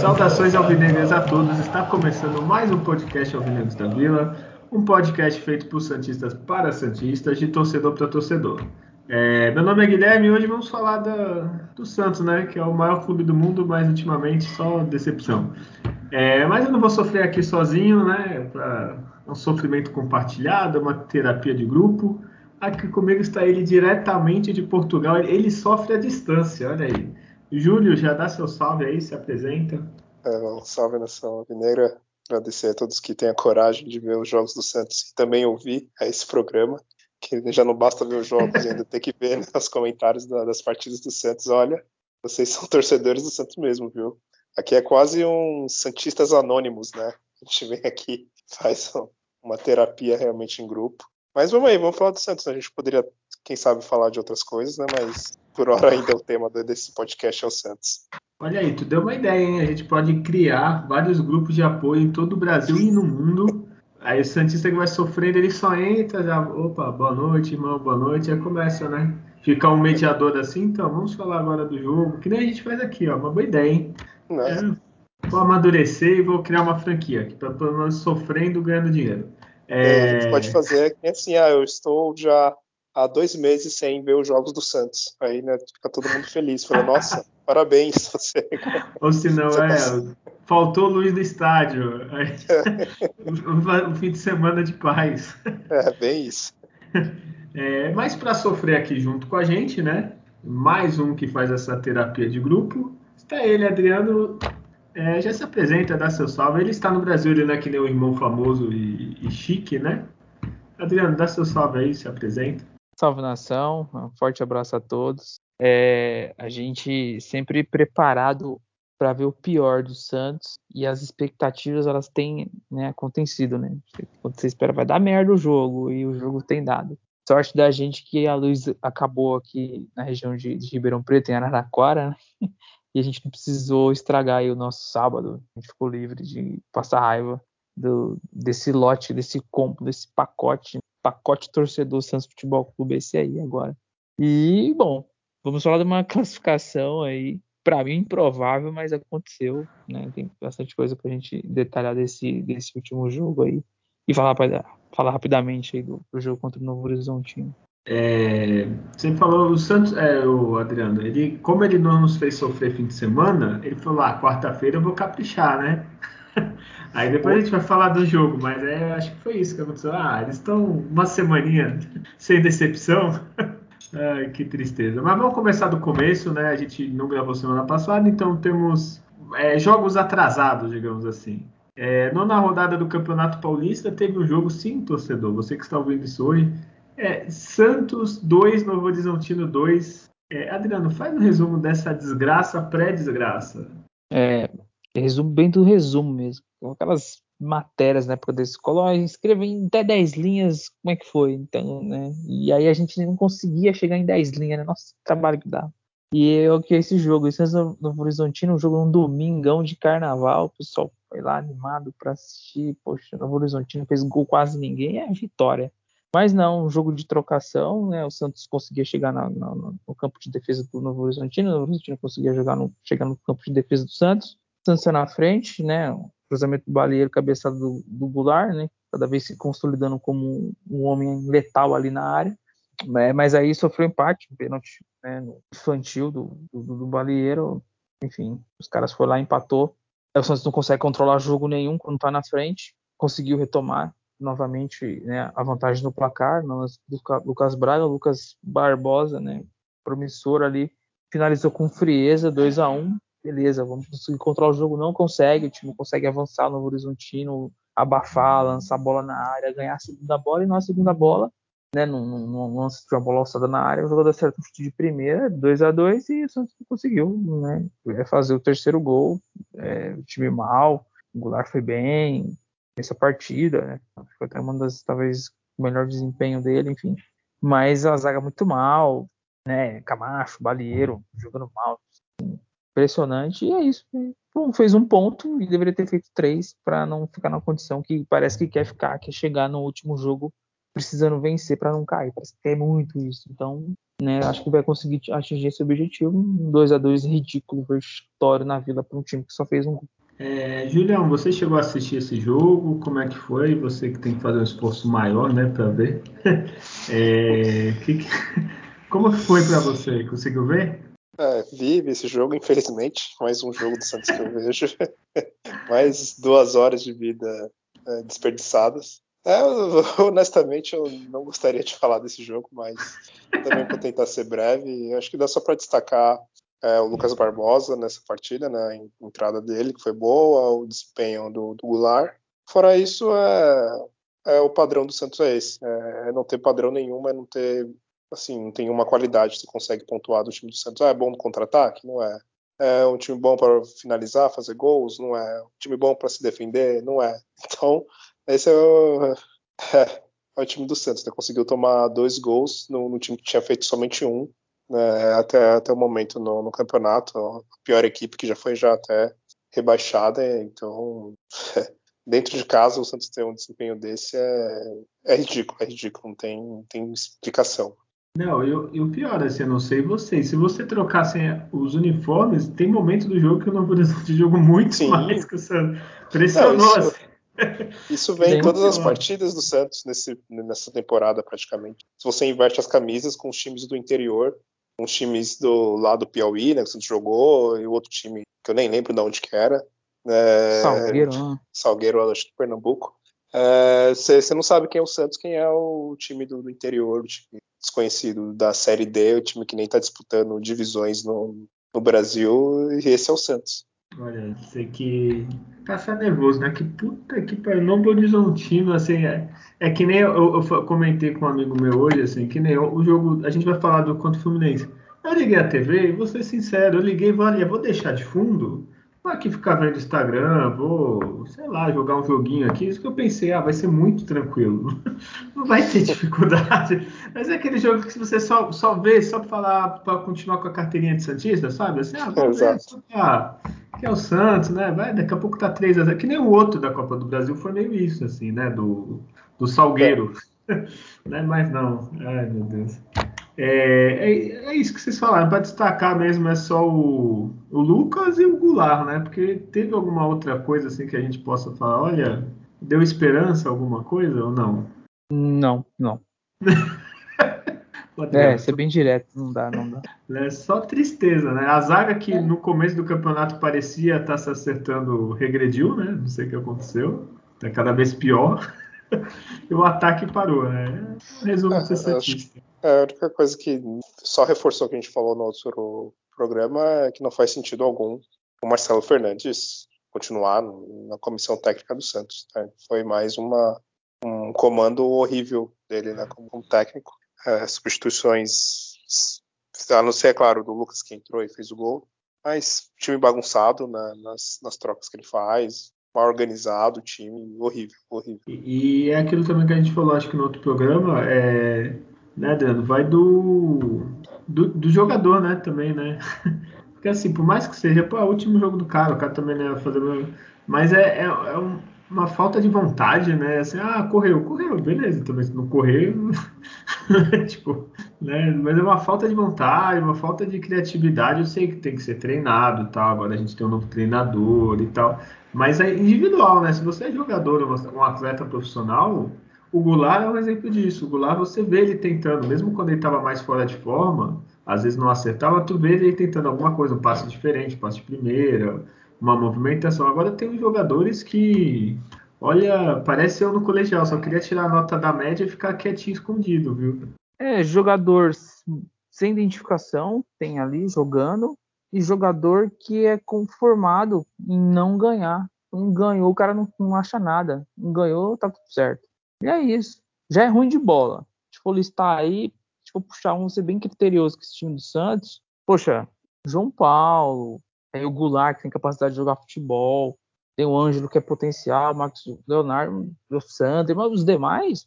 Saudações alvinegras a todos. Está começando mais um podcast Alvinegros da Vila, um podcast feito por santistas para santistas, de torcedor para torcedor. É, meu nome é Guilherme e hoje vamos falar da, do Santos, né? Que é o maior clube do mundo, mas ultimamente só decepção. É, mas eu não vou sofrer aqui sozinho, né? Pra, um sofrimento compartilhado, uma terapia de grupo. Aqui comigo está ele diretamente de Portugal. Ele sofre à distância, olha aí. Júlio, já dá seu salve aí, se apresenta. É, um salve nação alvinegra. Agradecer a todos que têm a coragem de ver os jogos do Santos e também ouvir esse programa. Que já não basta ver os jogos, ainda tem que ver né, os comentários das partidas do Santos. Olha, vocês são torcedores do Santos mesmo, viu? Aqui é quase um Santistas Anônimos, né? A gente vem aqui, faz uma terapia realmente em grupo. Mas vamos aí, vamos falar do Santos. A gente poderia, quem sabe, falar de outras coisas, né? Mas por hora ainda o tema desse podcast é o Santos. Olha aí, tu deu uma ideia, hein? A gente pode criar vários grupos de apoio em todo o Brasil e no mundo. Aí o Santista que vai sofrendo, ele só entra, já, opa, boa noite, irmão, boa noite, aí começa, né? Ficar um mediador assim, então vamos falar agora do jogo, que nem a gente faz aqui, ó, uma boa ideia, hein? É, vou amadurecer e vou criar uma franquia, que tá pelo menos sofrendo, ganhando dinheiro. É... É, a gente pode fazer assim, ah, eu estou já há dois meses sem ver os jogos do Santos. Aí, né, fica todo mundo feliz. Fala, nossa, parabéns. Você... Ou se não, é, faltou luz no estádio. o, fim de semana de paz. É, bem isso. É, mas para sofrer aqui junto com a gente, né? Mais um que faz essa terapia de grupo. Está ele, Adriano. É, já se apresenta, dá seu salve. Ele está no Brasil, ele não é que nem o irmão famoso e, e chique, né? Adriano, dá seu salve aí, se apresenta. Salve nação, um forte abraço a todos. É, a gente sempre preparado para ver o pior do Santos e as expectativas elas têm né, acontecido, né? Quando você espera vai dar merda o jogo e o jogo tem dado. Sorte da gente que a luz acabou aqui na região de, de Ribeirão Preto, em Araraquara, né? e a gente não precisou estragar o nosso sábado. A gente ficou livre de passar raiva do, desse lote, desse combo, desse pacote pacote torcedor Santos Futebol Clube esse aí agora. E, bom, vamos falar de uma classificação aí, para mim improvável, mas aconteceu, né? Tem bastante coisa pra gente detalhar desse, desse último jogo aí. E falar, falar rapidamente aí do, do jogo contra o Novo Horizontino. É, você falou, o Santos, é, o Adriano, ele, como ele não nos fez sofrer fim de semana, ele falou: ah, quarta-feira eu vou caprichar, né? Aí depois a gente vai falar do jogo, mas é, acho que foi isso que aconteceu. Ah, eles estão uma semaninha sem decepção. Ai, que tristeza. Mas vamos começar do começo, né? A gente não gravou semana passada, então temos é, jogos atrasados, digamos assim. É, nona rodada do Campeonato Paulista teve um jogo, sim, torcedor. Você que está ouvindo isso hoje. É, Santos 2, Novo Horizontino 2. É, Adriano, faz um resumo dessa desgraça pré-desgraça. É, resumo bem do resumo mesmo. Aquelas matérias na época da escola, escreva em até 10 linhas como é que foi. Então, né? E aí a gente não conseguia chegar em 10 linhas, né? Nossa, trabalho que dá. E o que esse jogo. Esse no, no Horizontino, um jogo um domingão de carnaval. O pessoal foi lá animado para assistir. Poxa, no Horizontino fez gol quase ninguém. É vitória. Mas não, um jogo de trocação, né? O Santos conseguia chegar na, na, no campo de defesa do Novo Horizontino, o Novo Horizontino conseguia jogar no, chegar no campo de defesa do Santos. Santos na frente, né? Cruzamento do Balieiro, cabeçada do, do Goulart, né? Cada vez se consolidando como um homem letal ali na área. Né? Mas aí sofreu empate, um pênalti né, infantil do, do, do Balieiro. Enfim, os caras foram lá, empatou. O Santos não consegue controlar jogo nenhum quando está na frente. Conseguiu retomar novamente né, a vantagem no placar. Lucas Braga, Lucas Barbosa, né, promissor ali, finalizou com frieza, 2 a 1 beleza, vamos conseguir controlar o jogo, não consegue, o time consegue avançar no horizontino, abafar, lançar a bola na área, ganhar a segunda bola e na segunda bola, né, num, lance de uma bola alçada na área, o jogador acerta um chute de primeira, 2 a 2 e o Santos conseguiu, né, é fazer o terceiro gol, é, o time mal, o Goulart foi bem nessa partida, né, foi até uma das, talvez, o melhor desempenho dele, enfim, mas a zaga muito mal, né? Camacho, Balieiro, jogando mal. Impressionante, e é isso. Bom, fez um ponto e deveria ter feito três para não ficar na condição que parece que quer ficar, quer chegar no último jogo precisando vencer para não cair. Parece que quer muito isso. Então, né, acho que vai conseguir atingir esse objetivo. Um 2 a 2 ridículo, vexatório na Vila para um time que só fez um gol. É, Julião, você chegou a assistir esse jogo? Como é que foi? Você que tem que fazer um esforço maior, né, para ver. É, que, como foi para você? Conseguiu ver? É, vi esse jogo, infelizmente. Mais um jogo do Santos que eu vejo. mais duas horas de vida é, desperdiçadas. É, honestamente, eu não gostaria de falar desse jogo, mas também vou tentar ser breve. Acho que dá só para destacar é, o Lucas Barbosa nessa partida, né? A entrada dele, que foi boa, o desempenho do, do Goulart. Fora isso, é, é, o padrão do Santos é esse. É, é não ter padrão nenhum, é não ter, assim, não tem uma qualidade que você consegue pontuar do time do Santos. Ah, é bom no contra-ataque? Não é. É um time bom para finalizar, fazer gols? Não é. Um time bom para se defender? Não é. Então, esse é o, é, é o time do Santos. Né? Conseguiu tomar dois gols no, no time que tinha feito somente um né, até, até o momento no, no, campeonato. A pior equipe que já foi já até rebaixada, então dentro de casa o Santos ter um desempenho desse é, é ridículo, é ridículo, não tem, não tem explicação. Não, e o pior, assim, eu não sei vocês. Se você trocasse os uniformes, tem momento do jogo que eu não vou de jogo muito Sim. mais que o Santos. Pressionou. Não, isso, assim. isso vem em todas as partidas do Santos nesse, nessa temporada, praticamente. Se você inverte as camisas com os times do interior, uns times do lado do Piauí, né, que o Santos jogou, e o outro time que eu nem lembro de onde que era. É, Salgueiro, né? Salgueiro, acho que Pernambuco. Você é, não sabe quem é o Santos, quem é o time do, do, interior, o time desconhecido da Série D, o time que nem está disputando divisões no, no Brasil, e esse é o Santos. Olha, sei que tá nervoso, né? Que puta que pariu, Novo Horizontino, assim, é, é que nem eu, eu, comentei com um amigo meu hoje, assim, que nem eu, o jogo, a gente vai falar do contra o Fluminense. Eu liguei a TV, vou ser sincero, eu liguei e falei, vou deixar de fundo, vou aqui ficar vendo Instagram, vou, sei lá, jogar um joguinho aqui. Isso que eu pensei, ah, vai ser muito tranquilo. Não vai ter dificuldade. Mas é aquele jogo que você só, só vê, só para falar, para continuar com a carteirinha de Santista, sabe? Assim, ah, só pra, que é o Santos, né? Vai, daqui a pouco tá 3 a 0 Que nem o outro da Copa do Brasil foi meio isso, assim, né? Do, do Salgueiro. É. né? Mas não. Ai, meu Deus. É, é, é, isso que vocês falaram. Para destacar mesmo é só o, o, Lucas e o Goulart, né? Porque teve alguma outra coisa assim que a gente possa falar, olha, deu esperança alguma coisa ou não? Não, não. é, ser bem direto, não dá, não dá. É só tristeza, né? A zaga que é. no começo do campeonato parecia estar tá se acertando regrediu, né? Não sei o que aconteceu. Tá cada vez pior. e o ataque parou, né? Resumo é, ser é, a única coisa que só reforçou o que a gente falou no outro programa é que não faz sentido algum o Marcelo Fernandes continuar na comissão técnica do Santos. Né? Foi mais uma, um comando horrível dele né, como, técnico. É, substituições, a não ser, é claro, do Lucas que entrou e fez o gol, mas time bagunçado né, nas, nas trocas que ele faz, mal organizado, time horrível, horrível. E, e, é aquilo também que a gente falou, acho que no outro programa, é, né, Adriano? Vai do, do, do, jogador, né, também, né? Porque assim, por mais que seja, pô, é o último jogo do cara, o cara também né, fazer. Mas é, é, é um, uma falta de vontade, né? Assim, ah, correu, correu, beleza, também se não correr, tipo, né? Mas é uma falta de vontade, uma falta de criatividade. Eu sei que tem que ser treinado e tal. Agora a gente tem um novo treinador e tal. Mas é individual, né? Se você é jogador, um atleta profissional, o Goulart é um exemplo disso. O Goulart, você vê ele tentando, mesmo quando ele estava mais fora de forma, às vezes não acertava, tu vê ele tentando alguma coisa, um passe diferente, um passe de primeira, uma movimentação. Agora tem uns jogadores que, olha, parece eu no colegial, só queria tirar a nota da média e ficar quietinho escondido, viu? É, jogador sem identificação, tem ali jogando, e jogador que é conformado em não ganhar. Não ganhou, o cara não, não acha nada. Não ganhou, tá tudo certo. E é isso. Já é ruim de bola. Se for listar aí, se for puxar um, ser bem criterioso com esse time do Santos, poxa, João Paulo, tem o Goulart que tem capacidade de jogar futebol, tem o Ângelo que é potencial, Marcos Leonardo, o Santos, mas os demais,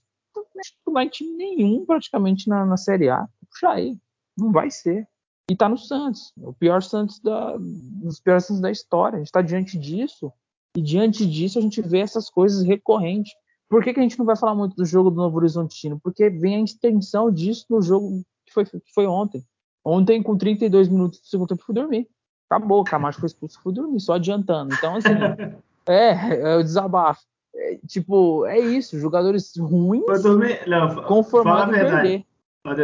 não vai time nenhum praticamente na, na Série A. Puxa aí. Não vai ser. E tá no Santos. O pior Santos da, dos piores Santos da história. A gente tá diante disso. E diante disso a gente vê essas coisas recorrentes. Por que, que a gente não vai falar muito do jogo do Novo Horizontino? Porque vem a extensão disso no jogo que foi, que foi ontem. Ontem, com 32 minutos do segundo tempo, fui dormir. Acabou, o Camacho foi expulso, fui dormir, só adiantando. Então, assim, é, é o desabafo. É, tipo, é isso, jogadores ruins Foi dormir. Não, conformados em perder.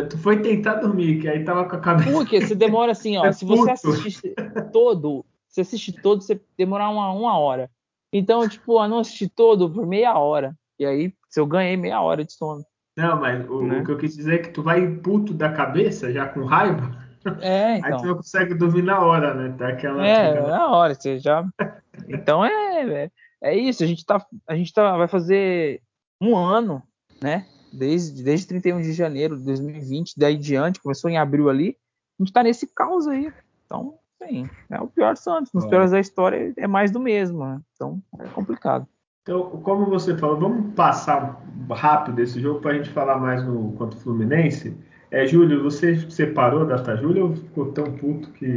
Tu foi tentar dormir, que aí tava com a cabeça. Porque você demora assim, ó. É se você assistir todo, se assistir todo, você demora uma, uma hora. Então, tipo, eu não assisti todo por meia hora. E aí, se eu ganhei meia hora de sono. Não, mas o, Né? o que eu quis dizer é que tu vai puto da cabeça, já com raiva, É, aí tu então. não consegue dormir na hora, né? Tá aquela. É, aquela- na hora, você já. Então é, é, é isso, a gente tá. A gente tá, vai fazer um ano, né? Desde, desde 31 de janeiro de 2020, daí em diante, começou em abril ali, a gente tá nesse caos aí. Então, sim, é o pior Santos. Nos É. piores da história é mais do mesmo, né? Então é complicado. Então, como você falou, vamos passar rápido esse jogo para a gente falar mais no contra o Fluminense. É, Júlio, você separou da data Júlio ou ficou tão puto que.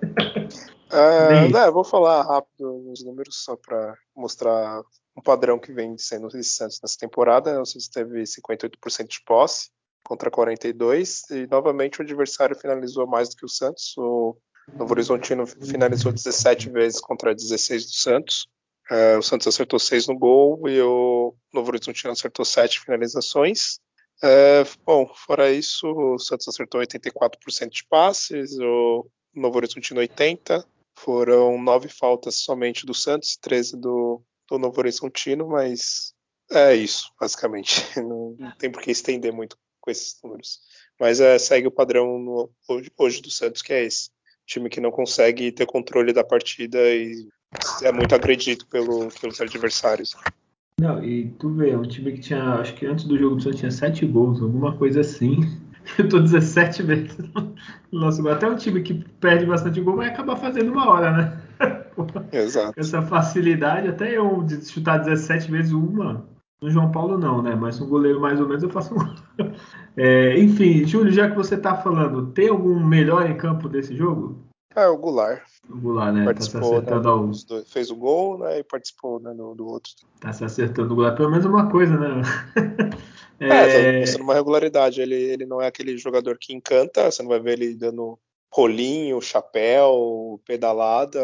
Nem né, eu vou falar rápido os números só para mostrar um padrão que vem sendo o Santos nessa temporada. O Santos teve 58% de posse contra 42 e novamente o adversário finalizou mais do que o Santos. O Novo Horizontino finalizou 17 vezes contra 16 do Santos. Ah, o Santos acertou 6 no gol e o Novo Horizontino acertou 7 finalizações. É, bom, fora isso, o Santos acertou 84% de passes, o Novo Horizontino 80%. Foram nove faltas somente do Santos, 13 do, do Novo Horizontino, mas é isso, basicamente. Não, não tem por que estender muito com esses números. Mas é, segue o padrão no- hoje, hoje do Santos, que é esse. Time que não consegue ter controle da partida e é muito agredido pelo, pelos adversários. Não, e tu vê, é um time que tinha, acho que antes do jogo do Santos tinha 7 gols, alguma coisa assim. Eu tô 17 vezes no nosso gol. Até um time que perde bastante gol vai acabar fazendo uma hora, né? Exato. Com essa facilidade, até eu de chutar 17 vezes uma. No João Paulo não, né? Mas um goleiro mais ou menos eu faço um. É, enfim, Júlio, já que você tá falando, tem algum melhor em campo desse jogo? É, o Goulart O Goulart, né? Tá participou, né, acertando ao, dois- fez o gol né, e participou né, do, do outro. Tá se acertando o Goulart. Pelo menos uma coisa, né? É, tá É, mostrando uma regularidade. Ele, ele não é aquele jogador que encanta, você não vai ver ele dando rolinho, chapéu, pedalada,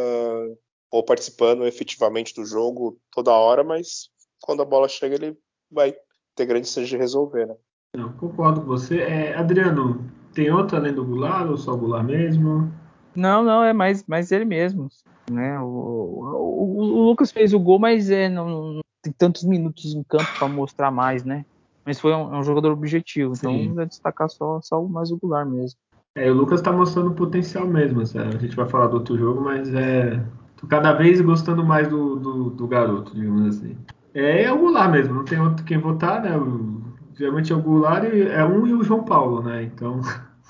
ou participando efetivamente do jogo toda hora, mas quando a bola chega ele vai ter grande chance de resolver, né? não, concordo com você. É, Adriano, tem outro além do Goulart ou só o Goulart mesmo? Não, não, é mais, mais ele mesmo. Né? O, o, o- Lucas fez o gol, mas é, não, não tem tantos minutos em campo para mostrar mais, né? Mas foi um, é um jogador objetivo, Sim. então vai destacar só, só o mais o Goulart mesmo. É, o Lucas tá mostrando potencial mesmo. sabe? A gente vai falar do outro jogo, mas é. Tô cada vez gostando mais do, do, do garoto, digamos assim. É, é o Goulart mesmo, não tem outro quem votar, né? O- geralmente é o Goulart e é um e o João Paulo, né? Então,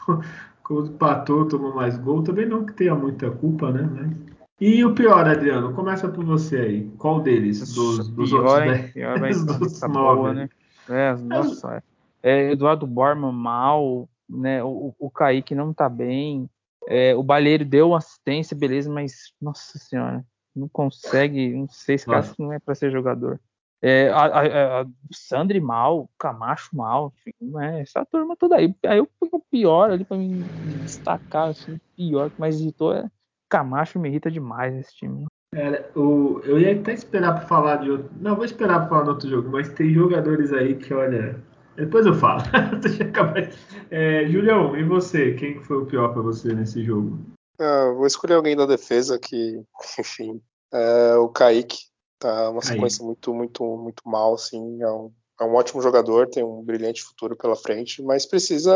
empatou, tomou mais gol, também não que tenha muita culpa, né? Mas- E o pior, Adriano, começa por você aí. Qual deles? Dos, dos pior, outros hein? dez? Pior vai dos nove. boa, né? É, nossa, é, Eduardo Borman mal, né? O, o Kaique não tá bem. É, o Balheiro deu assistência, beleza, mas nossa senhora, não consegue, não sei, cara Nossa. não é para ser jogador. É, a, a, a Sandri mal, o Camacho mal, enfim, né? Essa turma toda aí. Aí eu fui o pior ali para me destacar, assim, o pior que mais irritou é Camacho me irrita demais esse time. Cara, o, eu ia até esperar para falar de outro. Não, vou esperar para falar do outro jogo, mas tem jogadores aí que, olha. Depois eu falo. Deixa eu acabar. É, Julião, e você? Quem que foi o pior para você nesse jogo? Ah, vou escolher alguém da defesa que, enfim, é o Kaique. Tá uma Kaique. sequência muito, muito, muito mal, assim. É um, é um ótimo jogador, tem um brilhante futuro pela frente, mas precisa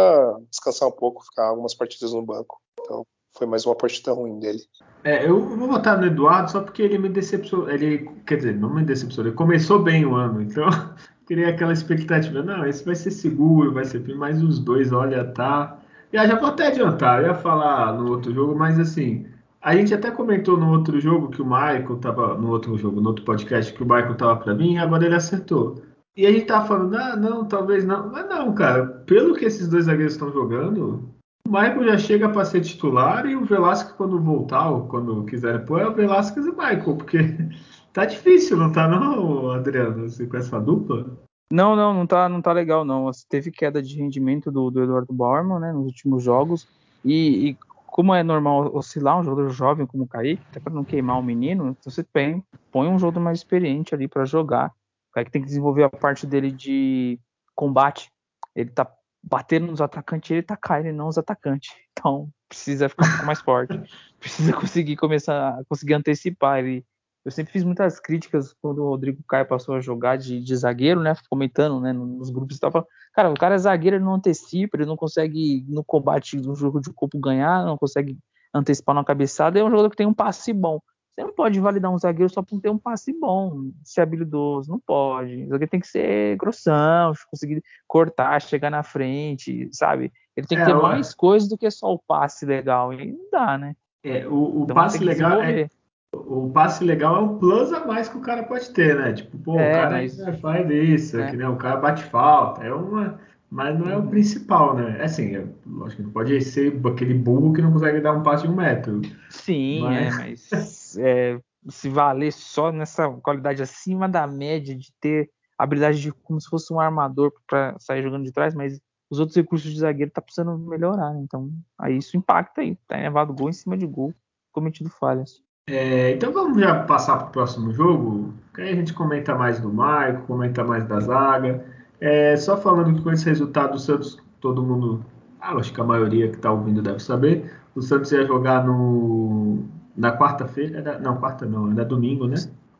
descansar um pouco, ficar algumas partidas no banco. Então, foi mais uma partida ruim dele. É, eu vou votar no Eduardo só porque ele me decepcionou. Ele, quer dizer, não me decepcionou, ele começou bem o ano, então queria aquela expectativa. Não, esse vai ser seguro, vai ser mas os dois, olha, tá. E já vou até adiantar, eu ia falar no outro jogo, mas assim, a gente até comentou no outro jogo que o Michael tava. No outro jogo, no outro podcast, que o Michael tava pra mim, agora ele acertou. E a gente tava falando, ah, não, talvez não. Mas não, cara, pelo que esses dois zagueiros estão jogando, O Michael já chega para ser titular e o Velasquez, quando voltar, ou quando quiser pôr, é o Velasquez e o Michael, porque tá difícil, não tá, não, Adriano, assim, com essa dupla? Não, não, não tá, não tá legal, não. Teve queda de rendimento do, do Eduardo Bauerman, né, nos últimos jogos, e, e como é normal oscilar um jogador jovem como o Kaique, até para não queimar o menino, então você põe, põe um jogador mais experiente ali para jogar. O Kaique tem que desenvolver a parte dele de combate. Ele tá batendo nos atacantes, ele tá caindo não os atacantes. Então precisa ficar um pouco mais forte. Precisa conseguir começar a conseguir antecipar ele eu sempre fiz muitas críticas quando o Rodrigo Caio passou a jogar de, de zagueiro, né? Comentando, né? Nos grupos e tal. Cara, o cara é zagueiro, ele não antecipa, ele não consegue no combate do jogo de corpo ganhar, não consegue antecipar na cabeçada. É um jogador que tem um passe bom. Você não pode validar um zagueiro só por ter um passe bom, ser habilidoso, não pode. O zagueiro tem que ser grossão, conseguir cortar, chegar na frente, sabe? Ele tem que é, ter mais coisas do que só o passe legal. E não dá, né? É, o, o então, passe legal é, o passe legal é um plus a mais que o cara pode ter, né? Tipo, pô, é, o cara mas... faz isso, é. que, né? o cara bate falta, é uma. Mas não é o principal, né? É assim, é, lógico que não pode ser aquele burro que não consegue dar um passe de um metro. Sim, mas... é, mas é, se valer só nessa qualidade acima da média de ter habilidade de como se fosse um armador para sair jogando de trás, mas os outros recursos de zagueiro tá precisando melhorar, né? Então, aí isso impacta aí, tá levado gol em cima de gol, cometido falhas. É, então vamos já passar para o próximo jogo, que aí a gente comenta mais do Maico, comenta mais da zaga. É, só falando que com esse resultado do Santos, todo mundo, ah, acho que a maioria que está ouvindo deve saber, o Santos ia jogar no, na quarta-feira, não, quarta não, era domingo, né?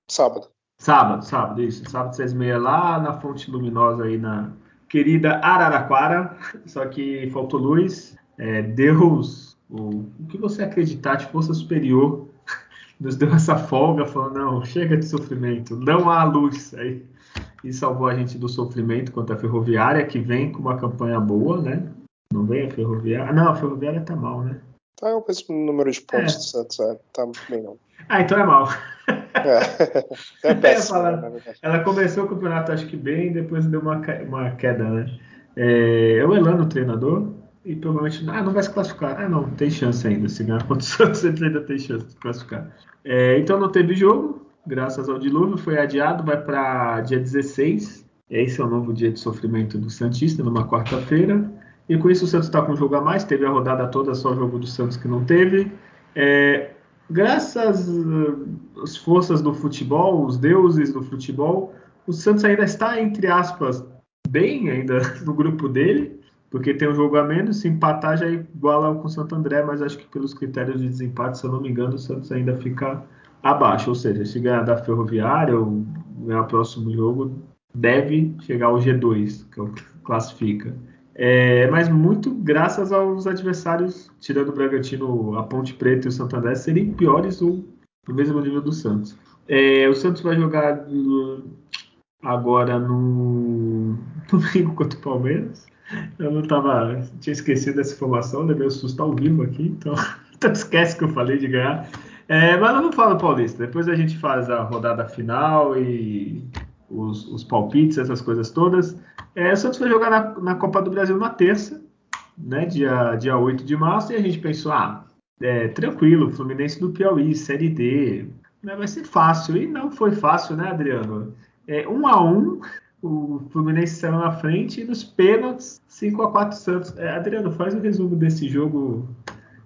Sábado. Sábado, sábado, isso. Sábado, seis e meia, lá na Fonte Luminosa, aí na querida Araraquara. Só que faltou luz. É, Deus, o, o que você acreditar de força superior nos deu essa folga, falou, não, chega de sofrimento, não há luz. Aí, e salvou a gente do sofrimento contra a Ferroviária, que vem com uma campanha boa, né? Não vem a Ferroviária. Não, a Ferroviária tá mal, né? Tá, é o mesmo número de pontos é. é. Tá bem não. Ah, então é mal. É, é péssimo. Ela, ela começou o campeonato, acho que bem, depois deu uma, uma queda, né? É, é o Elano, o treinador, e provavelmente ah, não vai se classificar. Ah, não, tem chance ainda. Se ganhar contra o Santos, ainda tem chance de classificar. É, então não teve jogo, graças ao dilúvio, foi adiado, vai para dia 16. Esse é o novo dia de sofrimento do Santista, numa quarta-feira. E com isso o Santos está com um jogo a mais, teve a rodada toda, só o jogo do Santos que não teve. É, graças às forças do futebol, os deuses do futebol, o Santos ainda está, entre aspas, bem ainda no grupo dele porque tem um jogo a menos, se empatar já é iguala com o Santo André, mas acho que pelos critérios de desempate, se eu não me engano, o Santos ainda fica abaixo, ou seja, se ganhar da Ferroviária ou ganhar o próximo jogo, deve chegar ao G2, que é o que classifica. É, mas muito graças aos adversários, tirando o Bragantino, a Ponte Preta e o Santo André, serem piores ou no mesmo nível do Santos. É, o Santos vai jogar agora no domingo contra o Palmeiras. Eu não tava. Tinha esquecido dessa informação, levei o susto ao vivo aqui, então, então esquece que eu falei de ganhar. É, mas eu não falo paulista. Depois a gente faz a rodada final e os, os palpites, essas coisas todas. É, o Santos foi jogar na, na, Copa do Brasil na terça, né, dia, dia 8 de março, e a gente pensou, ah, é, tranquilo, Fluminense do Piauí, Série D, né, vai ser fácil. E não foi fácil, né, Adriano? É, um a um, o Fluminense saiu na frente e nos pênaltis 5 a 4 Santos. É, Adriano, faz o um resumo desse jogo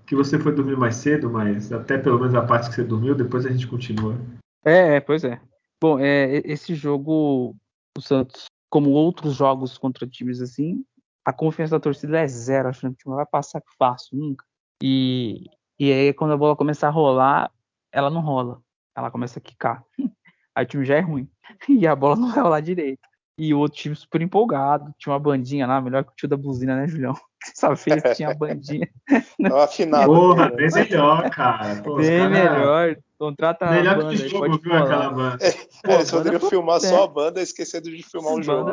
que você foi dormir mais cedo, mas até pelo menos a parte que você dormiu, depois a gente continua. É, é pois é. Bom, é, esse jogo, o Santos, como outros jogos contra times assim, a confiança da torcida é zero, achando que o time vai passar fácil, nunca. E, e aí, quando a bola começa a rolar, ela não rola, ela começa a quicar. Aí o time já é ruim. E a bola não vai rolar direito e o outro time super empolgado. Tinha uma bandinha lá, melhor que o tio da buzina, né, Julião? Essa vez tinha a bandinha. Não afinado. Porra, bem melhor, cara. Pô, bem cara... melhor. Contrata melhor a banda. Que jogo, viu, aquela banda. É, Pô, poderiam filmar só a banda esquecendo de filmar o jogo.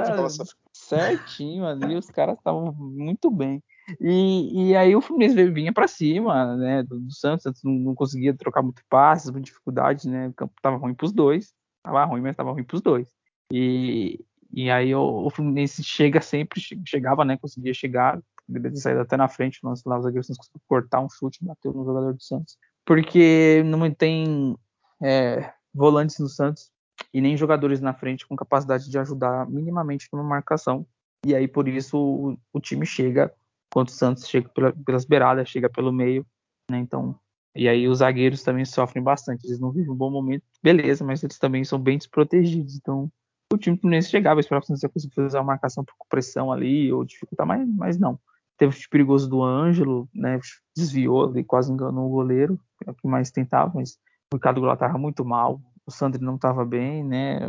Certinho ali, os caras estavam muito bem. E, e aí o Fluminense vinha para cima, né, do, do Santos, não, não, conseguia trocar muito passes, muita dificuldade, né, o campo tava ruim para os dois, tava ruim, mas tava ruim para os dois. E, e aí o, o Fluminense chega sempre, chegava, né? Conseguia chegar, Deveria ter saído até na frente, lá, os zagueiros conseguiu cortar um chute e bateu no jogador do Santos. Porque não tem é, volantes no Santos e nem jogadores na frente com capacidade de ajudar minimamente numa marcação. E aí, por isso, o, o time chega, quando o Santos chega pela, pelas beiradas, chega pelo meio, né? Então, e aí os zagueiros também sofrem bastante. Eles não vivem um bom momento, beleza, mas eles também são bem desprotegidos. Então, o time Fluminense chegava, esperava que você conseguisse fazer uma marcação por pressão ali, ou dificultar, mas, mas não. Teve o chute perigoso do Ângelo, né? Desviou e quase enganou o goleiro, é o que mais tentava, mas o Ricardo Goulart estava muito mal, o Sandri não estava bem, né?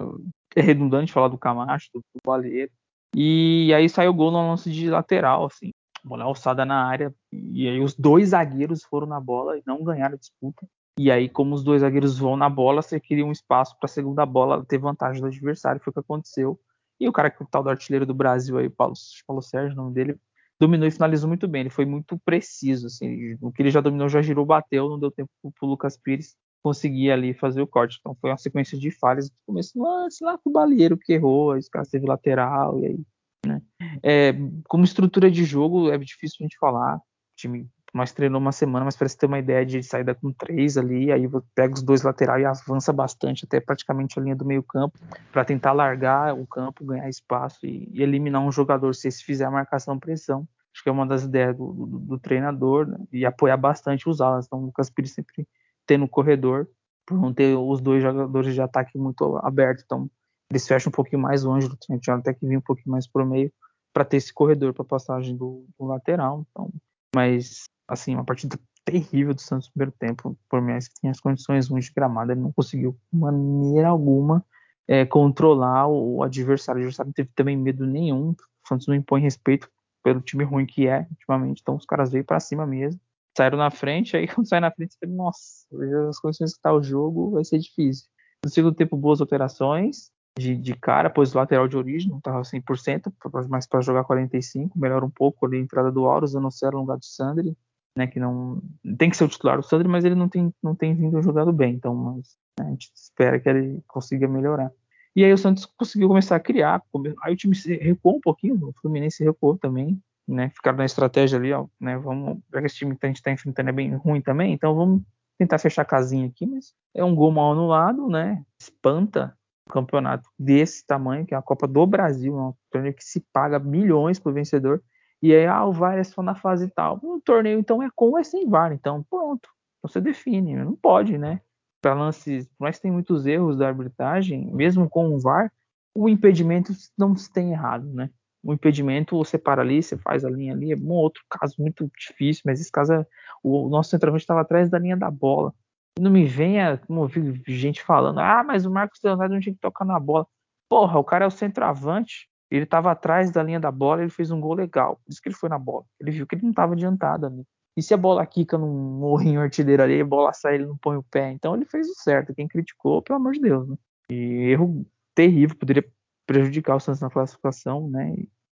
É redundante falar do Camacho, do, do Baleiro. E aí saiu o gol no lance de lateral, assim, bola alçada na área. E aí os dois zagueiros foram na bola e não ganharam a disputa. E aí, como os dois zagueiros vão na bola, você queria um espaço para a segunda bola ter vantagem do adversário, foi o que aconteceu. E o cara que é o tal do artilheiro do Brasil aí, Paulo, Paulo Sérgio, o nome dele, dominou e finalizou muito bem. Ele foi muito preciso, assim, o que ele já dominou já girou, bateu, não deu tempo para o Lucas Pires conseguir ali fazer o corte. Então foi uma sequência de falhas do começo lance lá com o Balieiro que errou, aí os caras teve lateral e aí, né? É, como estrutura de jogo é difícil a gente falar. O time mais treinou uma semana, mas parece ter uma ideia de saída com três ali, aí pega os dois laterais e avança bastante até praticamente a linha do meio campo para tentar largar o campo, ganhar espaço e, e, eliminar um jogador se esse fizer a marcação pressão. Acho que é uma das ideias do, do, do treinador né? e apoiar bastante os alas. Então o Lucas Pires sempre ter no corredor, por não ter os dois jogadores de ataque muito abertos. Então, eles fecham um pouquinho mais longe do time, até que vir um pouquinho mais pro meio para ter esse corredor para passagem do, do, lateral. Então, mas assim, uma partida terrível do Santos no primeiro tempo, por mais que tenha as condições ruins de gramado, ele não conseguiu de maneira alguma é, controlar o adversário. O adversário não teve também medo nenhum. O Santos não impõe respeito pelo time ruim que é ultimamente, então os caras veio para cima mesmo saíram na frente, aí quando sai na frente, você nossa, as condições que tá o jogo vai ser difícil. No segundo tempo, boas alterações de, de cara, pôs o lateral de origem, não tava 100%, mas para jogar 45, melhora um pouco ali a entrada do Auro, Zanocelo no lugar do Sandri, né, que não tem que ser o titular do Sandri, mas ele não tem, não tem vindo jogando bem, então mas, né, a gente espera que ele consiga melhorar. E aí o Santos conseguiu começar a criar, aí o time recuou um pouquinho, o Fluminense recuou também, né? Ficaram na estratégia ali, ó, né? Vamos, já que esse time que a gente está enfrentando é bem ruim também, então vamos tentar fechar a casinha aqui, mas é um gol mal anulado, né? Espanta um campeonato desse tamanho, que é a Copa do Brasil, é um torneio que se paga milhões pro vencedor. E aí, ah, o VAR é só na fase tal. O torneio, então, é com ou é sem VAR. Então, pronto. Você define. Não pode, né? Para lances, mas tem muitos erros da arbitragem, mesmo com o VAR, o impedimento não se tem errado, né? o impedimento você para ali, você faz a linha ali. É um outro caso muito difícil, mas esse caso é, o nosso centroavante estava atrás da linha da bola. Não me venha, vi gente falando, ah, mas o Marcos Leonardo não tinha que tocar na bola. Porra, o cara é o centroavante, ele estava atrás da linha da bola, ele fez um gol legal. Por isso que ele foi na bola. Ele viu que ele não estava adiantado ali. E se a bola quica num morrinho artilheiro ali, a bola sai, ele não põe o pé. Então ele fez o certo. Quem criticou, pelo amor de Deus, né? E erro terrível, poderia prejudicar o Santos na classificação, né?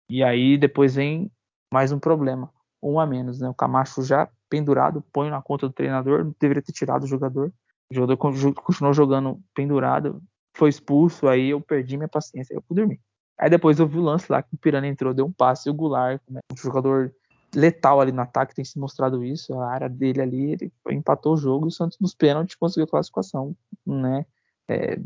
E aí depois vem mais um problema, um a menos, né? O Camacho já pendurado, põe na conta do treinador, deveria ter tirado o jogador. O jogador continuou jogando pendurado, foi expulso, aí eu perdi minha paciência, eu fui dormir. Aí depois eu vi o lance lá que o Pirani entrou, deu um passe, e o Goulart, né? um jogador letal ali no ataque, tem se mostrado isso, a área dele ali, ele empatou o jogo e o Santos nos pênaltis conseguiu a classificação, né? É,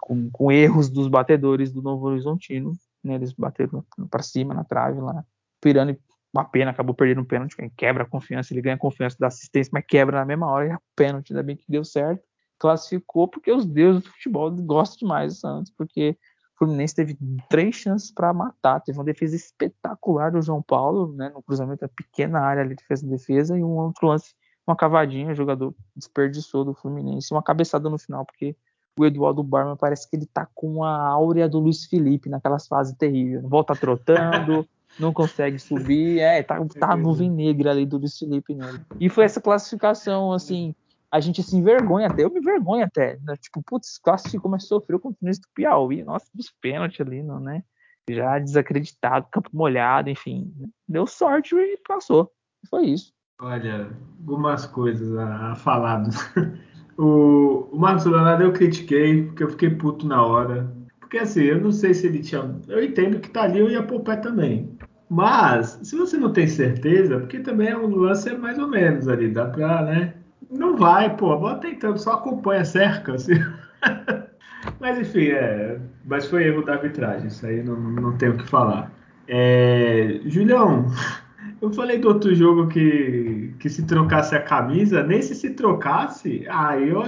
com, com, erros dos batedores do Novo Horizontino, né? Eles bateram para cima na trave lá. Pirani, uma pena, acabou perdendo um pênalti, quebra a confiança, ele ganha a confiança da assistência, mas quebra na mesma hora e é pênalti, ainda bem que deu certo. Classificou porque os deuses do futebol gostam demais do Santos, porque o Fluminense teve três chances para matar, teve uma defesa espetacular do João Paulo, né, no cruzamento da pequena área ali de defesa defesa e um outro lance, uma cavadinha, o jogador desperdiçou do Fluminense, uma cabeçada no final, porque o Eduardo Barman parece que ele tá com a áurea do Luiz Felipe naquelas fases terríveis. Volta trotando, não consegue subir. É, tá, tá a nuvem negra ali do Luiz Felipe nele. E foi essa classificação, assim, a gente se envergonha até, eu me envergonho até. Né? Tipo, putz, classificou, mas sofreu contra o Fluminense do Piauí. Nossa, dos pênaltis ali, não, né? Já desacreditado, campo molhado, enfim. Deu sorte e passou. Foi isso. Olha, algumas coisas a, a falar O, o Marcos Leonardo eu critiquei, porque eu fiquei puto na hora. Porque assim, eu não sei se ele tinha. Eu entendo que tá ali, eu ia pé também. Mas, se você não tem certeza, porque também o lance é mais ou menos ali, dá pra, né? Não vai, pô, a bola tentando, só acompanha cerca, assim. mas enfim, é. Mas foi erro da arbitragem, isso aí não, não tenho o que falar. É, Julião, eu falei do outro jogo que, que se trocasse a camisa, nesse se trocasse, ah, eu